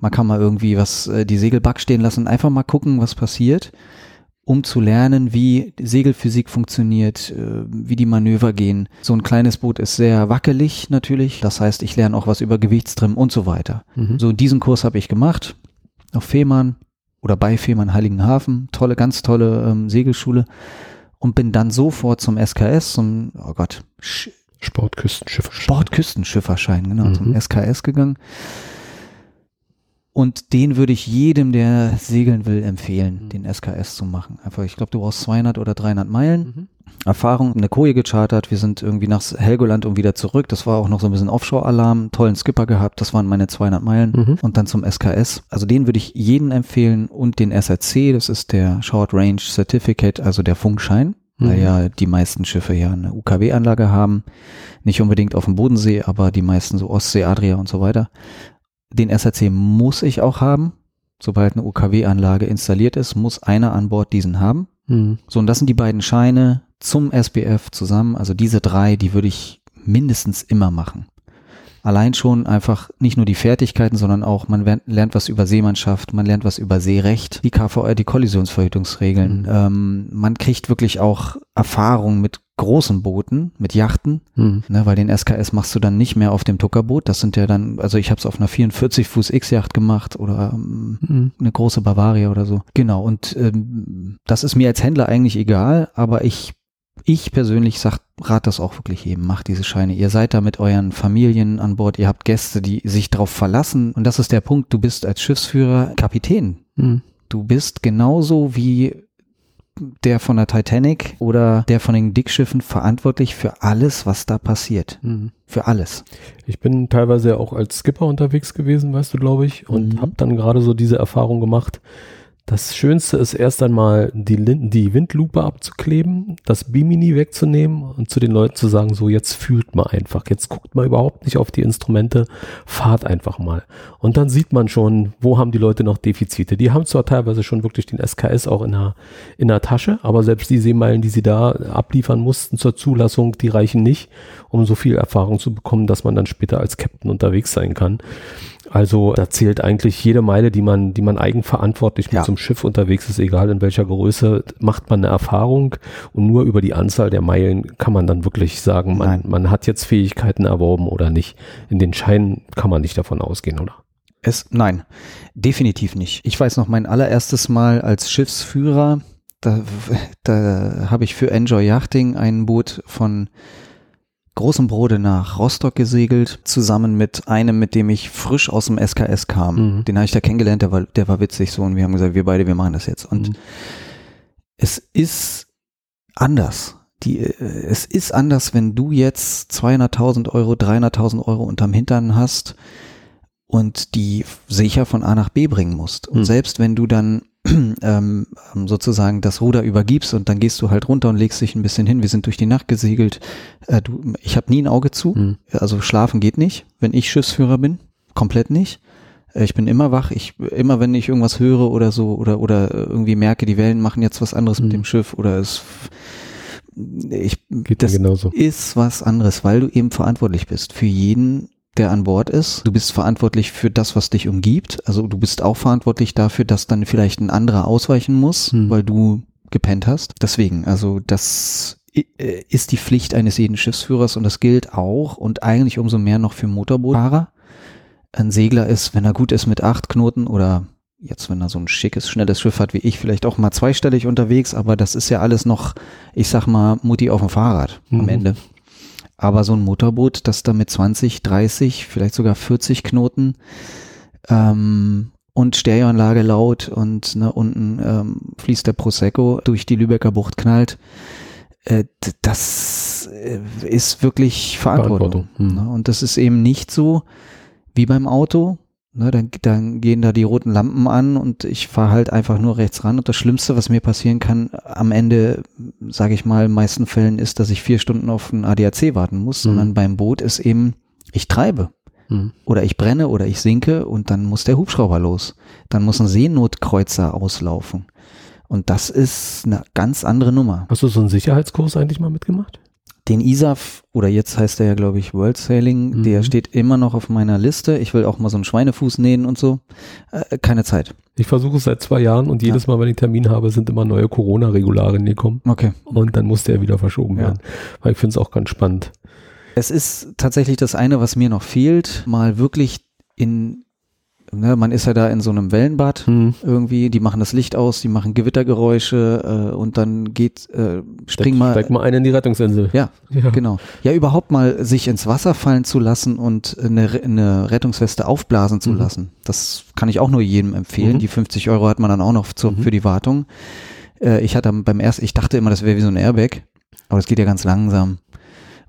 man kann mal irgendwie was, äh, die Segel back stehen lassen, einfach mal gucken, was passiert, um zu lernen, wie Segelphysik funktioniert, äh, wie die Manöver gehen. So ein kleines Boot ist sehr wackelig natürlich, das heißt, ich lerne auch was über Gewichtstrim und so weiter. Mhm. So diesen Kurs habe ich gemacht auf Fehmarn oder bei Fehmarn Heiligenhafen, tolle, ganz tolle ähm, Segelschule und bin dann sofort zum SKS, zum, oh Gott, Sch Sportküstenschiffe. Sportküstenschifferschein, genau, Mhm. zum SKS gegangen. Und den würde ich jedem, der segeln will, empfehlen, Mhm. den SKS zu machen. Einfach, ich glaube, du brauchst 200 oder 300 Meilen. Mhm. Erfahrung, eine Koje gechartert. Wir sind irgendwie nach Helgoland und wieder zurück. Das war auch noch so ein bisschen Offshore-Alarm. Tollen Skipper gehabt. Das waren meine 200 Meilen. Mhm. Und dann zum SKS. Also den würde ich jeden empfehlen und den SRC. Das ist der Short Range Certificate, also der Funkschein. Weil Mhm. ja die meisten Schiffe ja eine UKW-Anlage haben. Nicht unbedingt auf dem Bodensee, aber die meisten so Ostsee, Adria und so weiter. Den SRC muss ich auch haben. Sobald eine UKW-Anlage installiert ist, muss einer an Bord diesen haben. Mhm. So, und das sind die beiden Scheine zum SBF zusammen. Also diese drei, die würde ich mindestens immer machen. Allein schon einfach nicht nur die Fertigkeiten, sondern auch, man lernt, lernt was über Seemannschaft, man lernt was über Seerecht, die KVR, die Kollisionsverhütungsregeln. Mhm. Ähm, man kriegt wirklich auch Erfahrung mit großen Booten, mit Yachten, Mhm. ne, weil den SKS machst du dann nicht mehr auf dem Tuckerboot. Das sind ja dann, also ich habe es auf einer 44 Fuß X-Yacht gemacht oder ähm, Mhm. eine große Bavaria oder so. Genau, und ähm, das ist mir als Händler eigentlich egal, aber ich, ich persönlich sag, rat das auch wirklich jedem, macht diese Scheine. Ihr seid da mit euren Familien an Bord, ihr habt Gäste, die sich darauf verlassen. Und das ist der Punkt, du bist als Schiffsführer Kapitän. Mhm. Du bist genauso wie der von der Titanic oder der von den Dickschiffen verantwortlich für alles, was da passiert. Mhm. Für alles. Ich bin teilweise auch als Skipper unterwegs gewesen, weißt du, glaube ich, und Mhm. habe dann gerade so diese Erfahrung gemacht. Das Schönste ist erst einmal die, die Windlupe abzukleben, das Bimini wegzunehmen und zu den Leuten zu sagen, so jetzt fühlt mal einfach, jetzt guckt mal überhaupt nicht auf die Instrumente, fahrt einfach mal. Und dann sieht man schon, wo haben die Leute noch Defizite. Die haben zwar teilweise schon wirklich den SKS auch in der, in der Tasche, aber selbst die Seemeilen, die sie da abliefern mussten zur Zulassung, die reichen nicht, um so viel Erfahrung zu bekommen, dass man dann später als Captain unterwegs sein kann. Also da zählt eigentlich jede Meile, die man, die man eigenverantwortlich mit Ja. so einem Schiff unterwegs ist, egal in welcher Größe, macht man eine Erfahrung und nur über die Anzahl der Meilen kann man dann wirklich sagen, man, Nein. man hat jetzt Fähigkeiten erworben oder nicht. In den Scheinen kann man nicht davon ausgehen, oder? Es, nein, definitiv nicht. Ich weiß noch, mein allererstes Mal als Schiffsführer, da, da habe ich für Enjoy Yachting ein Boot von Großem Brode nach Rostock gesegelt, zusammen mit einem, mit dem ich frisch aus dem SKS kam. Mhm. Den habe ich da kennengelernt, der war, der war witzig so und wir haben gesagt, wir beide, wir machen das jetzt. Und Mhm. es ist anders. Die, äh, es ist anders, wenn du jetzt 200.000 Euro, 300.000 Euro unterm Hintern hast und die sicher von A nach B bringen musst. Und Hm. selbst wenn du dann ähm, sozusagen das Ruder übergibst und dann gehst du halt runter und legst dich ein bisschen hin. Wir sind durch die Nacht gesegelt. Äh, du, ich habe nie ein Auge zu. Mhm. Also schlafen geht nicht, wenn ich Schiffsführer bin. Komplett nicht. Äh, Ich bin immer wach. Ich, immer wenn ich irgendwas höre oder so oder, oder irgendwie merke, die Wellen machen jetzt was anderes Mhm. mit dem Schiff oder es, ich, Geht das ist was anderes, weil du eben verantwortlich bist für jeden, der an Bord ist. Du bist verantwortlich für das, was dich umgibt. Also du bist auch verantwortlich dafür, dass dann vielleicht ein anderer ausweichen muss, Hm. weil du gepennt hast. Deswegen, also das äh, ist die Pflicht eines jeden Schiffsführers und das gilt auch und eigentlich umso mehr noch für Motorbootfahrer. Ein Segler ist, wenn er gut ist mit acht Knoten oder jetzt, wenn er so ein schickes, schnelles Schiff hat wie ich, vielleicht auch mal zweistellig unterwegs, aber das ist ja alles noch, ich sag mal, Mutti auf dem Fahrrad am Mhm. Ende. Aber so ein Motorboot, das da mit 20, 30, vielleicht sogar 40 Knoten ähm, und Stereoanlage laut und ne, unten ähm, fließt der Prosecco durch die Lübecker Bucht knallt, äh, das äh, ist wirklich Verantwortung. Verantwortung. Hm. Ne? Und das ist eben nicht so wie beim Auto. Ne, dann, dann gehen da die roten Lampen an und ich fahre halt einfach nur rechts ran. Und das Schlimmste, was mir passieren kann, am Ende, sage ich mal, in meisten Fällen ist, dass ich vier Stunden auf ein ADAC warten muss, Mhm. sondern beim Boot ist eben, ich treibe Hm. oder ich brenne oder ich sinke und dann muss der Hubschrauber los. Dann muss ein Seenotkreuzer auslaufen. Und das ist eine ganz andere Nummer. Hast du so einen Sicherheitskurs eigentlich mal mitgemacht? Den ISAF, oder jetzt heißt er ja, glaube ich, World Sailing, Mhm. der steht immer noch auf meiner Liste. Ich will auch mal so einen Schweinefuß nähen und so. Äh, keine Zeit. Ich versuche es seit zwei Jahren und jedes Mal, wenn ich Termin habe, sind immer neue Corona-Regularien gekommen. Okay. Und dann musste er wieder verschoben Ja. werden. Weil ich finde es auch ganz spannend. Es ist tatsächlich das eine, was mir noch fehlt, mal wirklich in, ne, man ist ja da in so einem Wellenbad Hm. irgendwie, die machen das Licht aus, die machen Gewittergeräusche äh, und dann geht, äh, spring mal. Steig mal ein in die Rettungsinsel. Ja, Ja. genau. Ja, überhaupt mal sich ins Wasser fallen zu lassen und eine, eine Rettungsweste aufblasen zu Mhm. lassen. Das kann ich auch nur jedem empfehlen. Mhm. Die 50 Euro hat man dann auch noch zur, Mhm. für die Wartung. Äh, ich hatte beim ersten, ich dachte immer, das wäre wie so ein Airbag, aber das geht ja ganz langsam.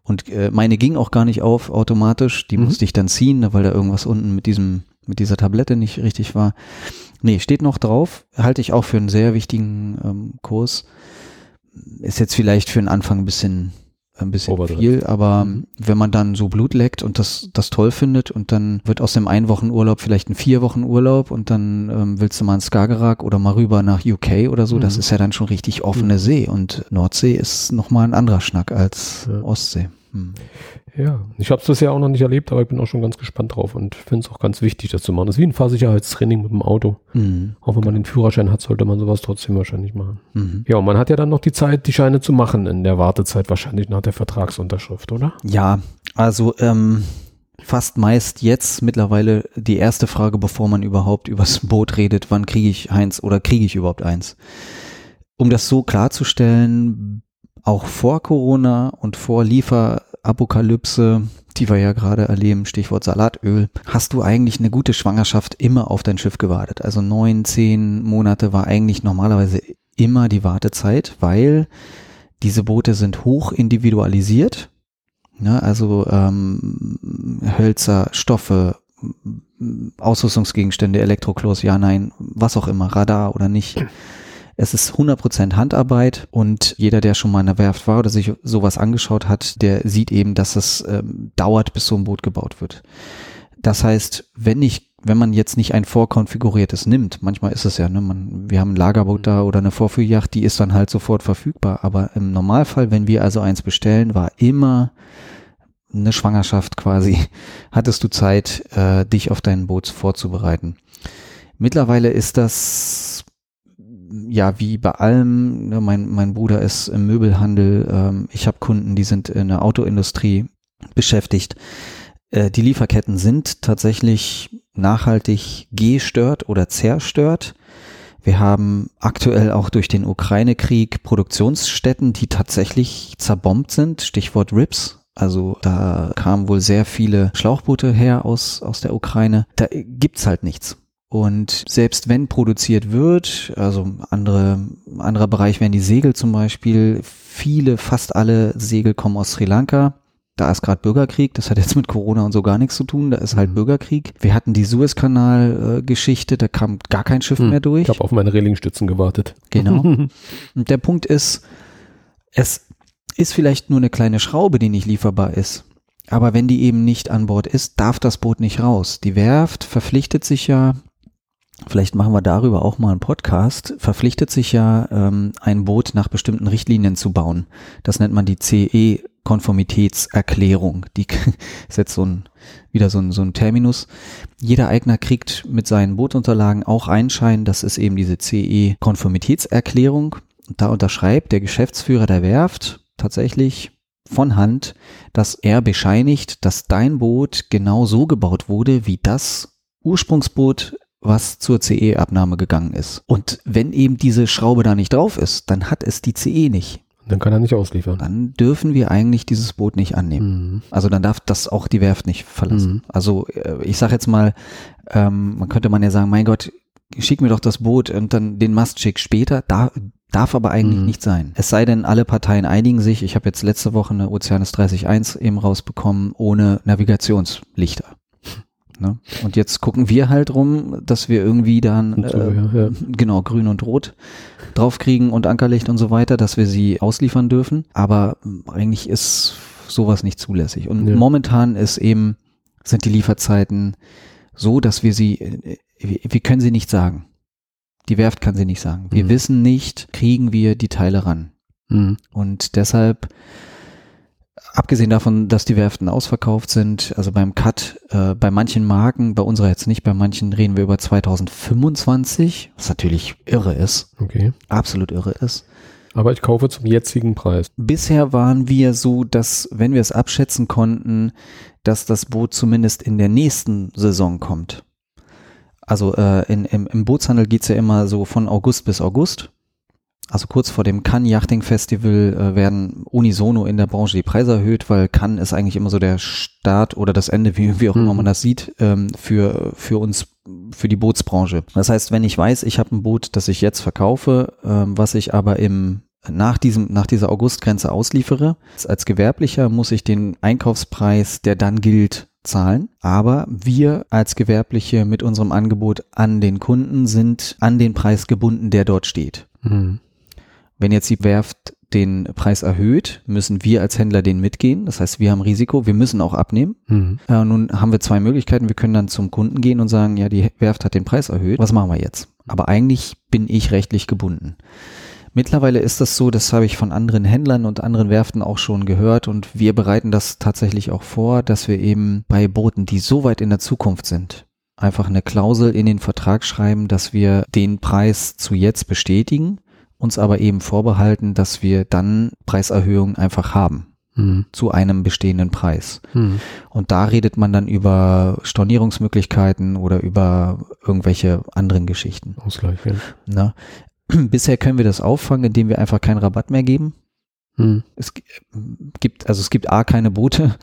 Und äh, meine ging auch gar nicht auf automatisch. Die Mhm. musste ich dann ziehen, ne, weil da irgendwas unten mit diesem, mit dieser Tablette nicht richtig war. Nee, steht noch drauf. Halte ich auch für einen sehr wichtigen ähm, Kurs. Ist jetzt vielleicht für den Anfang ein bisschen, ein bisschen Overdrive. viel, aber Mhm. wenn man dann so Blut leckt und das, das toll findet und dann wird aus dem ein Wochen Urlaub vielleicht ein vier Wochen Urlaub und dann ähm, willst du mal in Skagerrak oder mal rüber nach UK oder so, das Mhm. ist ja dann schon richtig offene See und Nordsee ist nochmal ein anderer Schnack als Ja. Ostsee. Hm. Ja, ich habe es bisher auch noch nicht erlebt, aber ich bin auch schon ganz gespannt drauf und finde es auch ganz wichtig, das zu machen. Das ist wie ein Fahrsicherheitstraining mit dem Auto. Mhm. Auch wenn man den Führerschein hat, sollte man sowas trotzdem wahrscheinlich machen. Mhm. Ja, und man hat ja dann noch die Zeit, die Scheine zu machen in der Wartezeit, wahrscheinlich nach der Vertragsunterschrift, oder? Ja, also ähm, fast meist jetzt mittlerweile die erste Frage, bevor man überhaupt übers Boot redet, wann kriege ich eins oder kriege ich überhaupt eins? Um das so klarzustellen, auch vor Corona und vor Lieferapokalypse, die wir ja gerade erleben, Stichwort Salatöl, hast du eigentlich eine gute Schwangerschaft immer auf dein Schiff gewartet. Also neun, zehn Monate war eigentlich normalerweise immer die Wartezeit, weil diese Boote sind hoch individualisiert. Ne, also ähm, Hölzer, Stoffe, Ausrüstungsgegenstände, Elektroklos, ja, nein, was auch immer, Radar oder nicht. Es ist 100% Handarbeit und jeder, der schon mal in der Werft war oder sich sowas angeschaut hat, der sieht eben, dass es ähm, dauert, bis so ein Boot gebaut wird. Das heißt, wenn ich, wenn man jetzt nicht ein vorkonfiguriertes nimmt, manchmal ist es ja, ne, man, wir haben ein Lagerboot da oder eine Vorführjacht, die ist dann halt sofort verfügbar. Aber im Normalfall, wenn wir also eins bestellen, war immer eine Schwangerschaft quasi, hattest du Zeit, äh, dich auf dein Boot vorzubereiten. Mittlerweile ist das ja wie bei allem. Ne, mein, mein Bruder ist im Möbelhandel. Ähm, ich habe Kunden, die sind in der Autoindustrie beschäftigt. Äh, die Lieferketten sind tatsächlich nachhaltig gestört oder zerstört. Wir haben aktuell auch durch den Ukraine-Krieg Produktionsstätten, die tatsächlich zerbombt sind. Stichwort RIPS. Also da kamen wohl sehr viele Schlauchboote her aus, aus der Ukraine. Da gibt's halt nichts. Und selbst wenn produziert wird, also andere, anderer Bereich wären die Segel zum Beispiel, viele, fast alle Segel kommen aus Sri Lanka. Da ist gerade Bürgerkrieg, das hat jetzt mit Corona und so gar nichts zu tun, da ist halt Mhm. Bürgerkrieg. Wir hatten die Suezkanal-Geschichte, da kam gar kein Schiff Hm, mehr durch. Ich habe auf meine Relingstützen gewartet. Genau. Und der Punkt ist, es ist vielleicht nur eine kleine Schraube, die nicht lieferbar ist. Aber wenn die eben nicht an Bord ist, darf das Boot nicht raus. Die Werft verpflichtet sich ja, vielleicht machen wir darüber auch mal einen Podcast, verpflichtet sich ja, ähm, ein Boot nach bestimmten Richtlinien zu bauen. Das nennt man die CE-Konformitätserklärung. Die ist jetzt so ein, wieder so ein, so ein Terminus. Jeder Eigner kriegt mit seinen Bootunterlagen auch einen Schein. Das ist eben diese CE-Konformitätserklärung. Da unterschreibt der Geschäftsführer der Werft tatsächlich von Hand, dass er bescheinigt, dass dein Boot genau so gebaut wurde, wie das Ursprungsboot, was zur CE-Abnahme gegangen ist. Und wenn eben diese Schraube da nicht drauf ist, dann hat es die CE nicht. Dann kann er nicht ausliefern. dann dürfen wir eigentlich dieses Boot nicht annehmen. Mhm. Also dann darf das auch die Werft nicht verlassen. Mhm. Also äh, ich sage jetzt mal, ähm, man könnte man ja sagen, mein Gott, schick mir doch das Boot und dann den Mast schick später. Da, darf aber eigentlich Mhm. nicht sein. Es sei denn, alle Parteien einigen sich. Ich habe jetzt letzte Woche eine Oceanis 30.1 eben rausbekommen ohne Navigationslichter. Ne? Und jetzt gucken wir halt rum, dass wir irgendwie dann so, äh, ja, ja. genau grün und rot draufkriegen und Ankerlicht und so weiter, dass wir sie ausliefern dürfen. Aber ähm, eigentlich ist sowas nicht zulässig. Und Ja. momentan ist eben sind die Lieferzeiten so, dass wir sie äh, wir, wir können sie nicht sagen. Die Werft kann sie nicht sagen. Wir Mhm. wissen nicht, kriegen wir die Teile ran. Mhm. Und deshalb, abgesehen davon, dass die Werften ausverkauft sind, also beim Cut, äh, bei manchen Marken, bei unserer jetzt nicht, bei manchen reden wir über 2025, was natürlich irre ist, Okay. absolut irre ist. Aber ich kaufe zum jetzigen Preis. Bisher waren wir so, dass, wenn wir es abschätzen konnten, dass das Boot zumindest in der nächsten Saison kommt. Also äh, in, im, im Bootshandel geht's ja immer so von August bis August. Also kurz vor dem Cannes Yachting Festival äh, werden unisono in der Branche die Preise erhöht, weil Cannes ist eigentlich immer so der Start oder das Ende, wie, wie auch immer Mhm. man das sieht, ähm, für, für uns, für die Bootsbranche. Das heißt, wenn ich weiß, ich habe ein Boot, das ich jetzt verkaufe, ähm, was ich aber im nach diesem, nach dieser Augustgrenze ausliefere, als Gewerblicher muss ich den Einkaufspreis, der dann gilt, zahlen. Aber wir als Gewerbliche mit unserem Angebot an den Kunden sind an den Preis gebunden, der dort steht. Mhm. Wenn jetzt die Werft den Preis erhöht, müssen wir als Händler den mitgehen. Das heißt, wir haben Risiko, wir müssen auch abnehmen. Mhm. Äh, nun haben wir zwei Möglichkeiten. Wir können dann zum Kunden gehen und sagen, ja, die Werft hat den Preis erhöht. Was machen wir jetzt? Aber eigentlich bin ich rechtlich gebunden. Mittlerweile ist das so, das habe ich von anderen Händlern und anderen Werften auch schon gehört und wir bereiten das tatsächlich auch vor, dass wir eben bei Booten, die so weit in der Zukunft sind, einfach eine Klausel in den Vertrag schreiben, dass wir den Preis zu jetzt bestätigen, uns aber eben vorbehalten, dass wir dann Preiserhöhungen einfach haben Mhm. zu einem bestehenden Preis. Mhm. Und da redet man dann über Stornierungsmöglichkeiten oder über irgendwelche anderen Geschichten. Ausgleich, ja. Ne? Bisher können wir das auffangen, indem wir einfach keinen Rabatt mehr geben. Mhm. Es gibt, also es gibt A keine Boote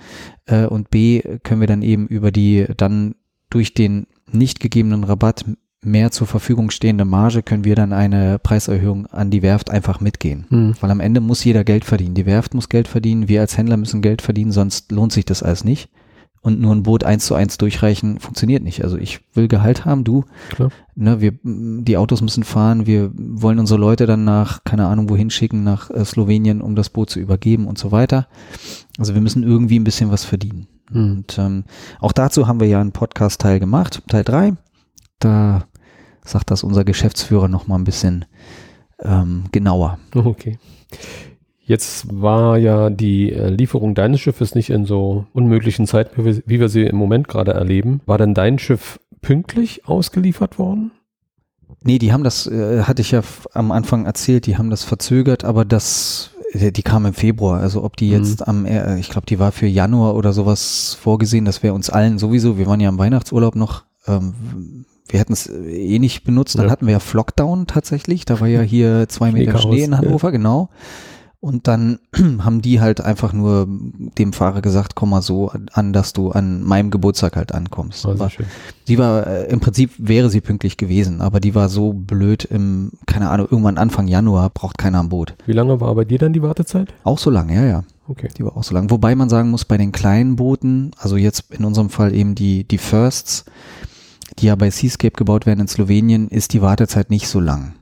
äh, und B können wir dann eben über die dann durch den nicht gegebenen Rabatt mehr zur Verfügung stehende Marge können wir dann eine Preiserhöhung an die Werft einfach mitgehen. Mhm. Weil am Ende muss jeder Geld verdienen. Die Werft muss Geld verdienen, wir als Händler müssen Geld verdienen, sonst lohnt sich das alles nicht. Und nur ein Boot eins zu eins durchreichen funktioniert nicht. Also ich will Gehalt haben, du. Klar. Ne, wir, die Autos müssen fahren, wir wollen unsere Leute dann nach, keine Ahnung, wohin schicken, nach äh, Slowenien, um das Boot zu übergeben und so weiter. Also wir müssen irgendwie ein bisschen was verdienen. Mhm. Und ähm, auch dazu haben wir ja einen Podcast-Teil gemacht, Teil 3. Da sagt das unser Geschäftsführer nochmal ein bisschen ähm, genauer. Okay. Jetzt war ja die äh, Lieferung deines Schiffes nicht in so unmöglichen Zeiten, wie wir, sie im Moment gerade erleben. War denn dein Schiff pünktlich ausgeliefert worden? Nee, die haben das, äh, hatte ich ja am Anfang erzählt, die haben das verzögert, aber das, äh, die kam im Februar. Also ob die Mhm. jetzt am, äh, ich glaube, die war für Januar oder sowas vorgesehen, das wäre uns allen sowieso, wir waren ja im Weihnachtsurlaub noch, ähm, wir hätten es eh nicht benutzt, dann Ja. hatten wir ja Flockdown tatsächlich, da war ja hier zwei Meter Schnee in Hannover, genau. Und dann haben die halt einfach nur dem Fahrer gesagt, komm mal so an, dass du an meinem Geburtstag halt ankommst. Also War- schön. Sie war, äh, im Prinzip wäre sie pünktlich gewesen, aber die war so blöd im, keine Ahnung, irgendwann Anfang Januar braucht keiner am Boot. Wie lange war bei dir dann die Wartezeit? Auch so lang, ja, ja. Okay. Die war auch so lang. Wobei man sagen muss, bei den kleinen Booten, also jetzt in unserem Fall eben die, die Firsts, die ja bei Seascape gebaut werden in Slowenien, ist die Wartezeit nicht so lang.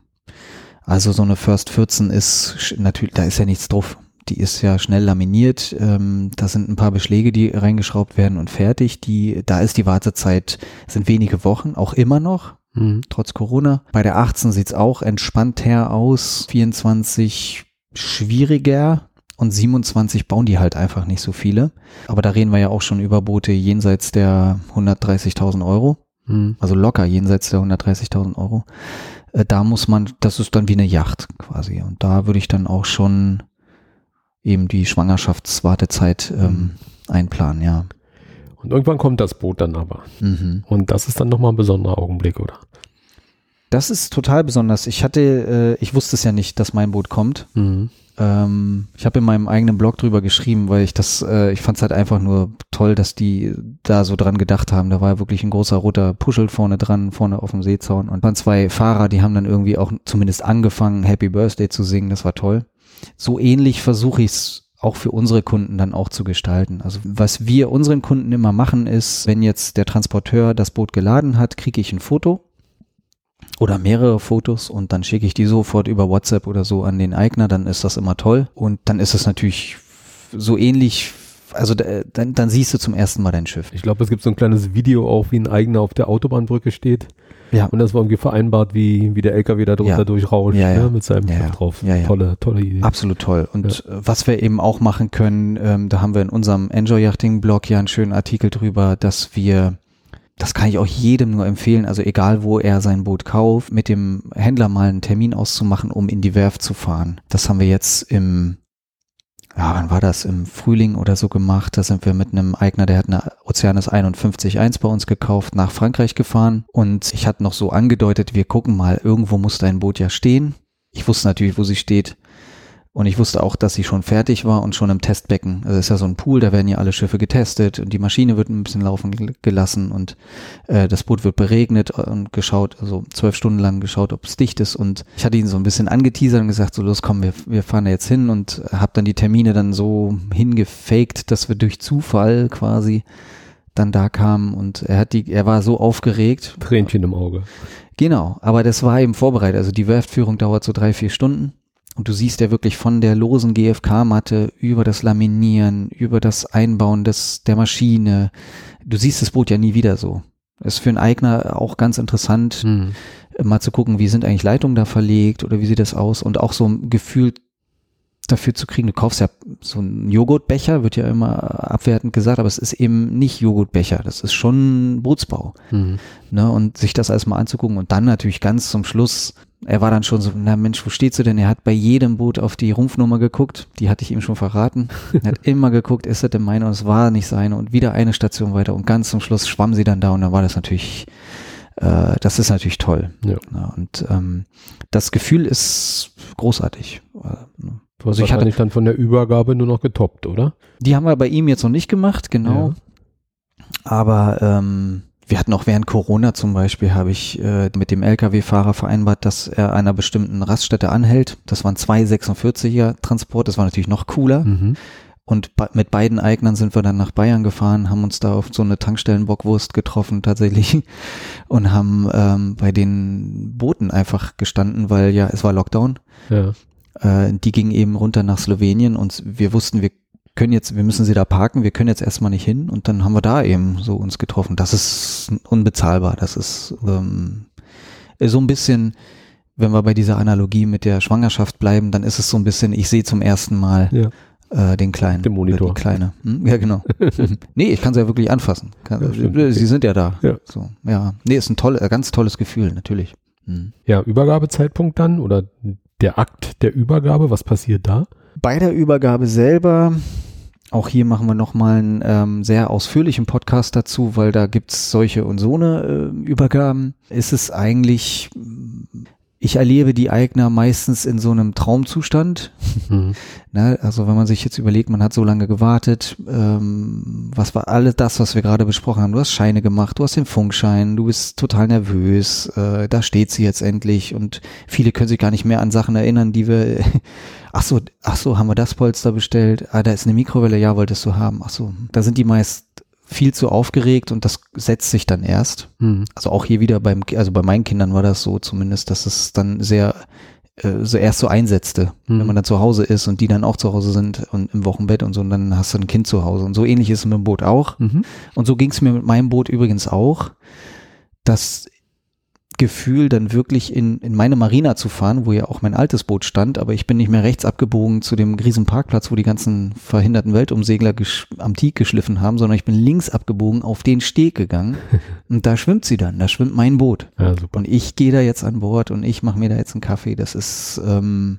Also so eine First 14 ist natürlich, da ist ja nichts drauf. Die ist ja schnell laminiert. Ähm, da sind ein paar Beschläge, die reingeschraubt werden und fertig. Die, da ist die Wartezeit, sind wenige Wochen, auch immer noch Mhm. trotz Corona. Bei der 18 sieht's auch entspannter aus. 24 schwieriger und 27 bauen die halt einfach nicht so viele. Aber da reden wir ja auch schon über Boote jenseits der 130.000 Euro. Mhm. Also locker jenseits der 130.000 Euro. Äh, Da muss man, das ist dann wie eine Yacht quasi. Und da würde ich dann auch schon eben die Schwangerschaftswartezeit ähm, einplanen, ja. Und irgendwann kommt das Boot dann aber. Mhm. Und das ist dann nochmal ein besonderer Augenblick, oder? Das ist total besonders. Ich hatte, äh, ich wusste es ja nicht, dass mein Boot kommt. Mhm. Ähm, ich habe in meinem eigenen Blog drüber geschrieben, weil ich das, äh, ich fand es halt einfach nur toll, dass die da so dran gedacht haben. Da war wirklich ein großer roter Puschel vorne dran, vorne auf dem Seezaun. Und waren zwei Fahrer, die haben dann irgendwie auch zumindest angefangen, Happy Birthday zu singen. Das war toll. So ähnlich versuche ich es auch für unsere Kunden dann auch zu gestalten. Also was wir unseren Kunden immer machen ist, wenn jetzt der Transporteur das Boot geladen hat, kriege ich ein Foto oder mehrere Fotos und dann schicke ich die sofort über WhatsApp oder so an den Eigner, dann ist das immer toll. Und dann ist es natürlich so ähnlich, also da, dann, dann siehst du zum ersten Mal dein Schiff. Ich glaube, es gibt so ein kleines Video auch, wie ein Eigener auf der Autobahnbrücke steht. Ja. Und das war irgendwie vereinbart, wie, wie der LKW da drunter Ja. durchrauscht, Ja, ja. Ne, mit seinem Ja, Schiff ja. drauf. Ja, ja. Tolle, tolle Idee. Absolut toll. Und äh, was wir eben auch machen können, ähm, da haben wir in unserem Enjoy Yachting Blog ja einen schönen Artikel drüber, dass wir, das kann ich auch jedem nur empfehlen, also egal wo er sein Boot kauft, mit dem Händler mal einen Termin auszumachen, um in die Werft zu fahren. Das haben wir jetzt im, ja, wann war das? Im Frühling oder so gemacht. Da sind wir mit einem Eigner, der hat eine Oceanis 51.1 bei uns gekauft, nach Frankreich gefahren. Und ich hatte noch so angedeutet, wir gucken mal, irgendwo muss dein Boot ja stehen. Ich wusste natürlich, wo sie steht. Und ich wusste auch, dass sie schon fertig war und schon im Testbecken. Also es ist ja so ein Pool, da werden ja alle Schiffe getestet und die Maschine wird ein bisschen laufen gel- gelassen und äh, das Boot wird beregnet und geschaut, also zwölf Stunden lang geschaut, ob es dicht ist. Und ich hatte ihn so ein bisschen angeteasert und gesagt, so los, komm, wir, wir fahren da jetzt hin und habe dann die Termine dann so hingefaked, dass wir durch Zufall quasi dann da kamen und er hat die, er war so aufgeregt. Tränchen im Auge. Genau, aber das war eben vorbereitet. Also die Werftführung dauert so drei, vier Stunden. Und du siehst ja wirklich von der losen GFK-Matte über das Laminieren, über das Einbauen des, der Maschine. Du siehst das Boot ja nie wieder so. Ist für einen Eigner auch ganz interessant, Mhm. mal zu gucken, wie sind eigentlich Leitungen da verlegt oder wie sieht das aus und auch so ein Gefühl dafür zu kriegen. Du kaufst ja so einen Joghurtbecher, wird ja immer abwertend gesagt, aber es ist eben nicht Joghurtbecher, das ist schon Bootsbau. Mhm. Ne, und sich das alles mal anzugucken und dann natürlich ganz zum Schluss, er war dann schon so, na Mensch, wo steht sie denn? Er hat bei jedem Boot auf die Rumpfnummer geguckt, die hatte ich ihm schon verraten. Er hat immer geguckt, ist das denn meine? Und es war nicht seine und wieder eine Station weiter und ganz zum Schluss schwamm sie dann da und dann war das natürlich, äh, das ist natürlich toll. Ja. Ne, und ähm, das Gefühl ist großartig. Du hast Also ich hatte- dann von der Übergabe nur noch getoppt, oder? Die haben wir bei ihm jetzt noch nicht gemacht, genau. Aber ähm, wir hatten auch während Corona zum Beispiel, habe ich äh, mit dem Lkw-Fahrer vereinbart, dass er einer bestimmten Raststätte anhält. Das waren zwei 46er Transport, das war natürlich noch cooler. Mhm. Und mit beiden Eignern sind wir dann nach Bayern gefahren, haben uns da auf so eine Tankstellenbockwurst getroffen tatsächlich und haben ähm, bei den Booten einfach gestanden, weil ja, es war Lockdown. Ja. Äh, die ging eben runter nach Slowenien und wir wussten, wir können jetzt, wir müssen sie da parken, wir können jetzt erstmal nicht hin und dann haben wir da eben so uns getroffen. Das ist unbezahlbar. Das ist ähm, so ein bisschen, wenn wir bei dieser Analogie mit der Schwangerschaft bleiben, dann ist es so ein bisschen, ich sehe zum ersten Mal Ja. äh, den kleinen. Den Monitor. Die kleine. Hm? Ja, genau. nee, ich kann sie ja wirklich anfassen. Kann, Ja, stimmt. sie sind ja da. Ja. So, ja. Nee, ist ein toll, äh, ganz tolles Gefühl, natürlich. Hm. Ja, Übergabezeitpunkt dann oder der Akt der Übergabe, was passiert da? Bei der Übergabe selber, auch hier machen wir nochmal einen ähm, sehr ausführlichen Podcast dazu, weil da gibt's solche und so eine äh, Übergaben. Ist es eigentlich, ich erlebe die Eigner meistens in so einem Traumzustand. Mhm. Ne? Also wenn man sich jetzt überlegt, man hat so lange gewartet, ähm, was war alles das, was wir gerade besprochen haben? Du hast Scheine gemacht, du hast den Funkschein, du bist total nervös, äh, da steht sie jetzt endlich und viele können sich gar nicht mehr an Sachen erinnern, die wir, ach so, ach so, haben wir das Polster bestellt? Ah, da ist eine Mikrowelle, ja, wolltest du haben. Ach so, da sind die meist viel zu aufgeregt und das setzt sich dann erst Mhm. also auch hier wieder beim, also bei meinen Kindern war das so zumindest, dass es dann sehr, äh, so erst so einsetzte, Mhm. wenn man dann zu Hause ist und die dann auch zu Hause sind und im Wochenbett und so, und dann hast du ein Kind zu Hause. Und so ähnlich ist es mit dem Boot auch. Mhm. Und so ging es mir mit meinem Boot übrigens auch. Das Gefühl, dann wirklich in, in meine Marina zu fahren, wo ja auch mein altes Boot stand, aber ich bin nicht mehr rechts abgebogen zu dem riesen Parkplatz, wo die ganzen verhinderten Weltumsegler gesch am Tieg geschliffen haben, sondern ich bin links abgebogen auf den Steg gegangen und da schwimmt sie dann, da schwimmt mein Boot. Ja. Und ich gehe da jetzt an Bord und ich mache mir da jetzt einen Kaffee. Das ist ähm,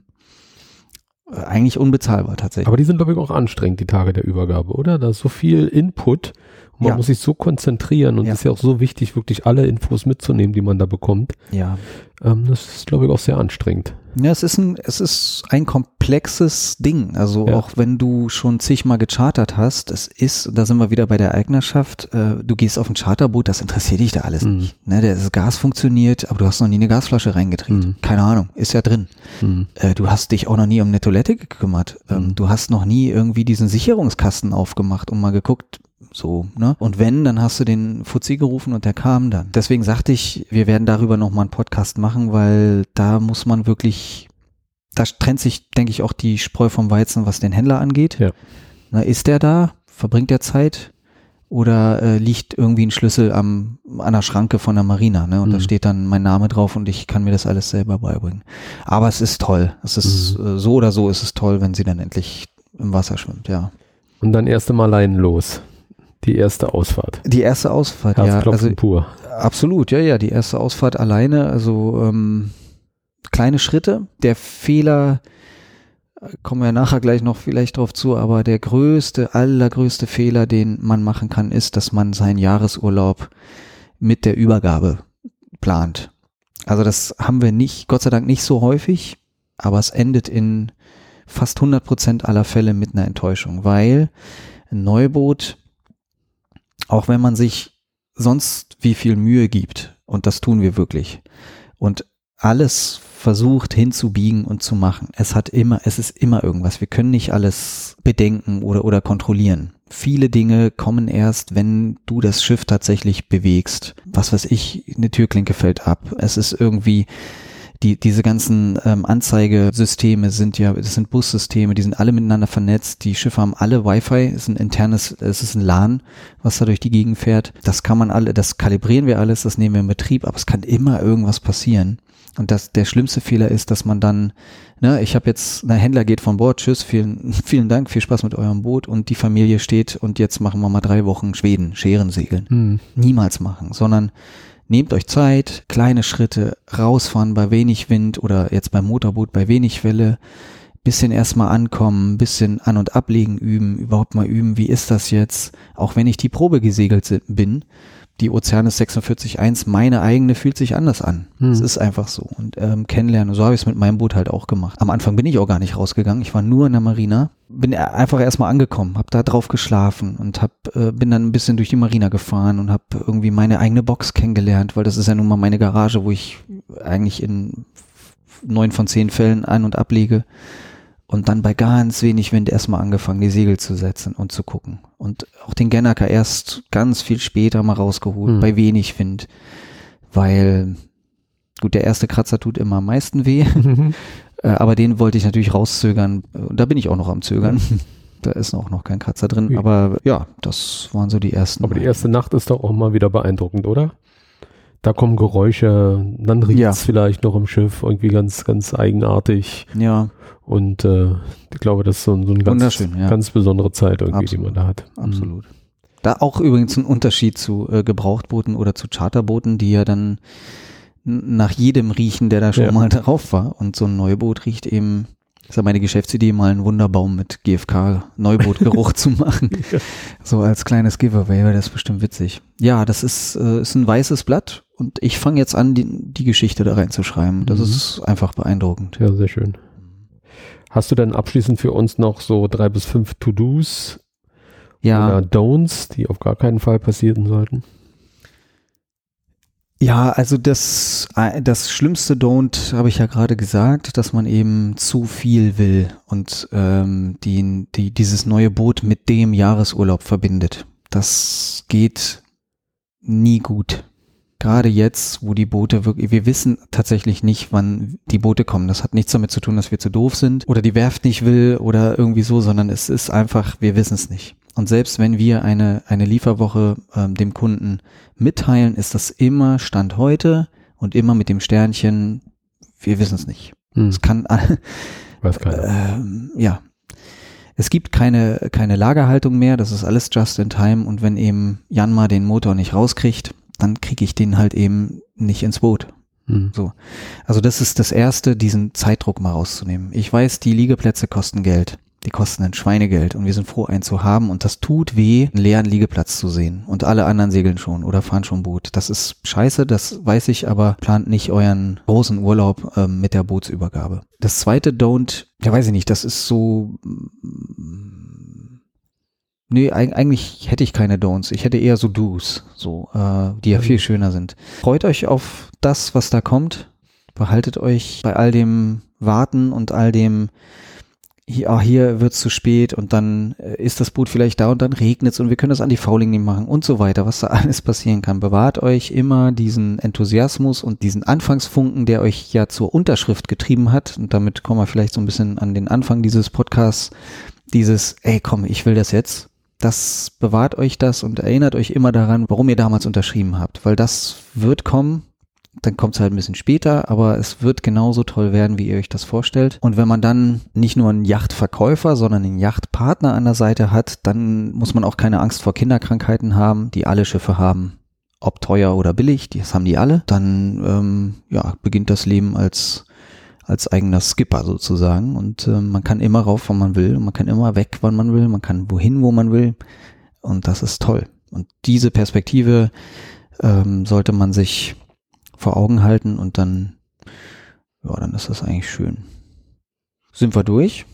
eigentlich unbezahlbar tatsächlich. Aber die sind, glaube ich, auch anstrengend, die Tage der Übergabe, oder? Da ist so viel Input. Man Ja. muss sich so konzentrieren und Ja. es ist ja auch so wichtig, wirklich alle Infos mitzunehmen, die man da bekommt. Ja. Ähm, das ist, glaube ich, auch sehr anstrengend. Ja, es ist ein, es ist ein komplexes Ding. Also Ja. auch wenn du schon zigmal gechartert hast, es ist, da sind wir wieder bei der Eignerschaft, äh, du gehst auf ein Charterboot, das interessiert dich da alles Mhm. nicht. Ne, das Gas funktioniert, aber du hast noch nie eine Gasflasche reingedreht. Mhm. Keine Ahnung, ist ja drin. Mhm. Äh, du hast dich auch noch nie um eine Toilette gekümmert. Ähm, Mhm. Du hast noch nie irgendwie diesen Sicherungskasten aufgemacht und mal geguckt, so, ne? Und wenn, dann hast du den Fuzzi gerufen und der kam dann. Deswegen sagte ich, wir werden darüber nochmal einen Podcast machen, weil da muss man wirklich, da trennt sich, denke ich, auch die Spreu vom Weizen, was den Händler angeht. Ja. Na, ist der da? Verbringt der Zeit? Oder äh, liegt irgendwie ein Schlüssel am, an der Schranke von der Marina, ne? Und da Mhm. steht dann mein Name drauf und ich kann mir das alles selber beibringen. Aber es ist toll. Es ist Mhm. äh, so oder so ist es toll, wenn sie dann endlich im Wasser schwimmt, ja. Und dann erst einmal allein los. Die erste Ausfahrt. Die erste Ausfahrt, ja. Also pur. absolut, ja, ja. Die erste Ausfahrt alleine, also ähm, kleine Schritte. Der Fehler, kommen wir nachher gleich noch vielleicht drauf zu, aber der größte, allergrößte Fehler, den man machen kann, ist, dass man seinen Jahresurlaub mit der Übergabe plant. Also das haben wir nicht, Gott sei Dank nicht so häufig, aber es endet in fast 100 Prozent aller Fälle mit einer Enttäuschung, weil ein Neuboot, auch wenn man sich sonst wie viel Mühe gibt, und das tun wir wirklich, und alles versucht hinzubiegen und zu machen. Es hat immer, es ist immer irgendwas. Wir können nicht alles bedenken oder, oder kontrollieren. Viele Dinge kommen erst, wenn du das Schiff tatsächlich bewegst. Was weiß ich, eine Türklinke fällt ab. Es ist irgendwie, die, diese ganzen ähm, Anzeigesysteme sind ja, das sind Bussysteme, die sind alle miteinander vernetzt. Die Schiffe haben alle Wi-Fi, es ist ein internes, es ist ein LAN, was da durch die Gegend fährt. Das kann man alle, das kalibrieren wir alles, das nehmen wir in Betrieb, aber es kann immer irgendwas passieren. Und das, der schlimmste Fehler ist, dass man dann, ne, ich habe jetzt, ein Händler geht von Bord, tschüss, vielen, vielen Dank, viel Spaß mit eurem Boot und die Familie steht und jetzt machen wir mal drei Wochen Schweden, Scheren segeln Hm. niemals machen, sondern nehmt euch Zeit, kleine Schritte, rausfahren bei wenig Wind oder jetzt beim Motorboot bei wenig Welle, bisschen erstmal ankommen, bisschen an- und ablegen üben, überhaupt mal üben, wie ist das jetzt, auch wenn ich die Probe gesegelt bin, die Oceanis 46.1, meine eigene fühlt sich anders an. Hm. Es ist einfach so. Und ähm, kennenlernen, so habe ich es mit meinem Boot halt auch gemacht. Am Anfang bin ich auch gar nicht rausgegangen, ich war nur in der Marina, bin einfach erstmal angekommen, habe da drauf geschlafen und hab, äh, bin dann ein bisschen durch die Marina gefahren und habe irgendwie meine eigene Box kennengelernt, weil das ist ja nun mal meine Garage, wo ich eigentlich in neun von zehn Fällen ein- und ablege. Und dann bei ganz wenig Wind erstmal angefangen, die Segel zu setzen und zu gucken. Und auch den Gennaker erst ganz viel später mal rausgeholt, Hm. bei wenig Wind. Weil, gut, der erste Kratzer tut immer am meisten weh. Äh, aber den wollte ich natürlich rauszögern. Und da bin ich auch noch am Zögern. Da ist auch noch kein Kratzer drin. Aber ja, das waren so die ersten. Aber die erste Nacht ist doch auch mal wieder beeindruckend, oder? Da kommen Geräusche, dann riecht es Ja. vielleicht noch im Schiff irgendwie ganz, ganz eigenartig. Ja, Und äh, ich glaube, das ist so, so eine ganz, ja. ganz besondere Zeit irgendwie, die Absolut. man da hat. absolut. Da auch übrigens ein Unterschied zu äh, Gebrauchtbooten oder zu Charterbooten, die ja dann nach jedem riechen, der da schon Ja. mal drauf war. Und so ein Neuboot riecht eben, ist ja meine Geschäftsidee, mal einen Wunderbaum mit GFK-Neubootgeruch zu machen. So als kleines Giveaway, weil das ist bestimmt witzig. Ja, das ist, äh, ist ein weißes Blatt und ich fange jetzt an, die, die Geschichte da reinzuschreiben. Das Mhm. ist einfach beeindruckend. Ja, sehr schön. Hast du denn abschließend für uns noch so drei bis fünf To-Dos Ja. oder Don'ts, die auf gar keinen Fall passieren sollten? Ja, also das, äh, das schlimmste Don't habe ich ja gerade gesagt, dass man eben zu viel will und ähm, die, die, dieses neue Boot mit dem Jahresurlaub verbindet. Das geht nie gut. Gerade jetzt, wo die Boote wirklich, wir wissen tatsächlich nicht, wann die Boote kommen. Das hat nichts damit zu tun, dass wir zu doof sind oder die Werft nicht will oder irgendwie so, sondern es ist einfach, wir wissen es nicht. Und selbst wenn wir eine, eine Lieferwoche ähm, dem Kunden mitteilen, ist das immer Stand heute und immer mit dem Sternchen, wir wissen es nicht. Hm, Es kann, weiß keiner. ähm, ja. Es gibt keine, keine Lagerhaltung mehr, das ist alles just in time und wenn eben Jan mal den Motor nicht rauskriegt, dann kriege ich den halt eben nicht ins Boot. Hm. Also das ist das Erste, diesen Zeitdruck mal rauszunehmen. Ich weiß, die Liegeplätze kosten Geld. Die kosten ein Schweinegeld und wir sind froh, einen zu haben. Und das tut weh, einen leeren Liegeplatz zu sehen. Und alle anderen segeln schon oder fahren schon Boot. Das ist scheiße, das weiß ich, aber plant nicht euren großen Urlaub ähm, mit der Bootsübergabe. Das zweite Don't, ja weiß ich nicht, das ist so. Nee, eig eigentlich hätte ich keine Don'ts. Ich hätte eher so Do's, so, äh, die ja Mhm. viel schöner sind. Freut euch auf das, was da kommt. Behaltet euch bei all dem Warten und all dem, hier, ah, hier wird's zu spät und dann äh, ist das Boot vielleicht da und dann regnet's und wir können das an die Fouling nicht machen und so weiter, was da alles passieren kann. Bewahrt euch immer diesen Enthusiasmus und diesen Anfangsfunken, der euch ja zur Unterschrift getrieben hat. Und damit kommen wir vielleicht so ein bisschen an den Anfang dieses Podcasts. Dieses, ey, komm, ich will das jetzt. Das bewahrt euch das und erinnert euch immer daran, warum ihr damals unterschrieben habt, weil das wird kommen. Dann kommt es halt ein bisschen später, aber es wird genauso toll werden, wie ihr euch das vorstellt. Und wenn man dann nicht nur einen Yachtverkäufer, sondern einen Yachtpartner an der Seite hat, dann muss man auch keine Angst vor Kinderkrankheiten haben, die alle Schiffe haben. Ob teuer oder billig, das haben die alle. Dann ähm, ja, beginnt das Leben als als eigener Skipper sozusagen und äh, man kann immer rauf, wann man will und man kann immer weg, wann man will, man kann wohin, wo man will und das ist toll. Und diese Perspektive ähm, sollte man sich vor Augen halten und dann, ja, dann ist das eigentlich schön. Sind wir durch?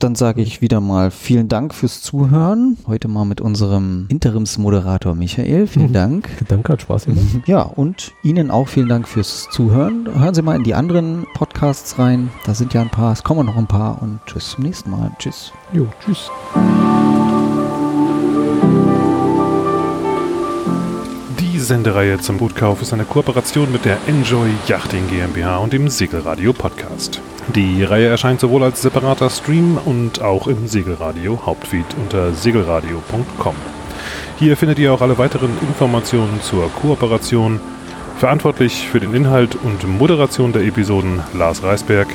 Dann sage ich wieder mal vielen Dank fürs Zuhören. Heute mal mit unserem Interimsmoderator Michael. Vielen Mhm. Dank. Danke, hat Spaß gemacht. Ja, und Ihnen auch vielen Dank fürs Zuhören. Hören Sie mal in die anderen Podcasts rein. Da sind ja ein paar, es kommen noch ein paar und bis zum nächsten Mal. Tschüss. Jo, tschüss. Die Sendereihe zum Bootkauf ist eine Kooperation mit der Enjoy Yachting GmbH und dem Segelradio Podcast. Die Reihe erscheint sowohl als separater Stream und auch im Segelradio Hauptfeed unter segelradio.com. Hier findet ihr auch alle weiteren Informationen zur Kooperation. Verantwortlich für den Inhalt und Moderation der Episoden Lars Reisberg.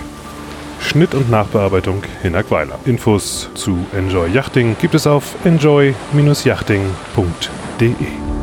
Schnitt und Nachbearbeitung Hinak Weiler. Infos zu Enjoy Yachting gibt es auf enjoy-yachting.de.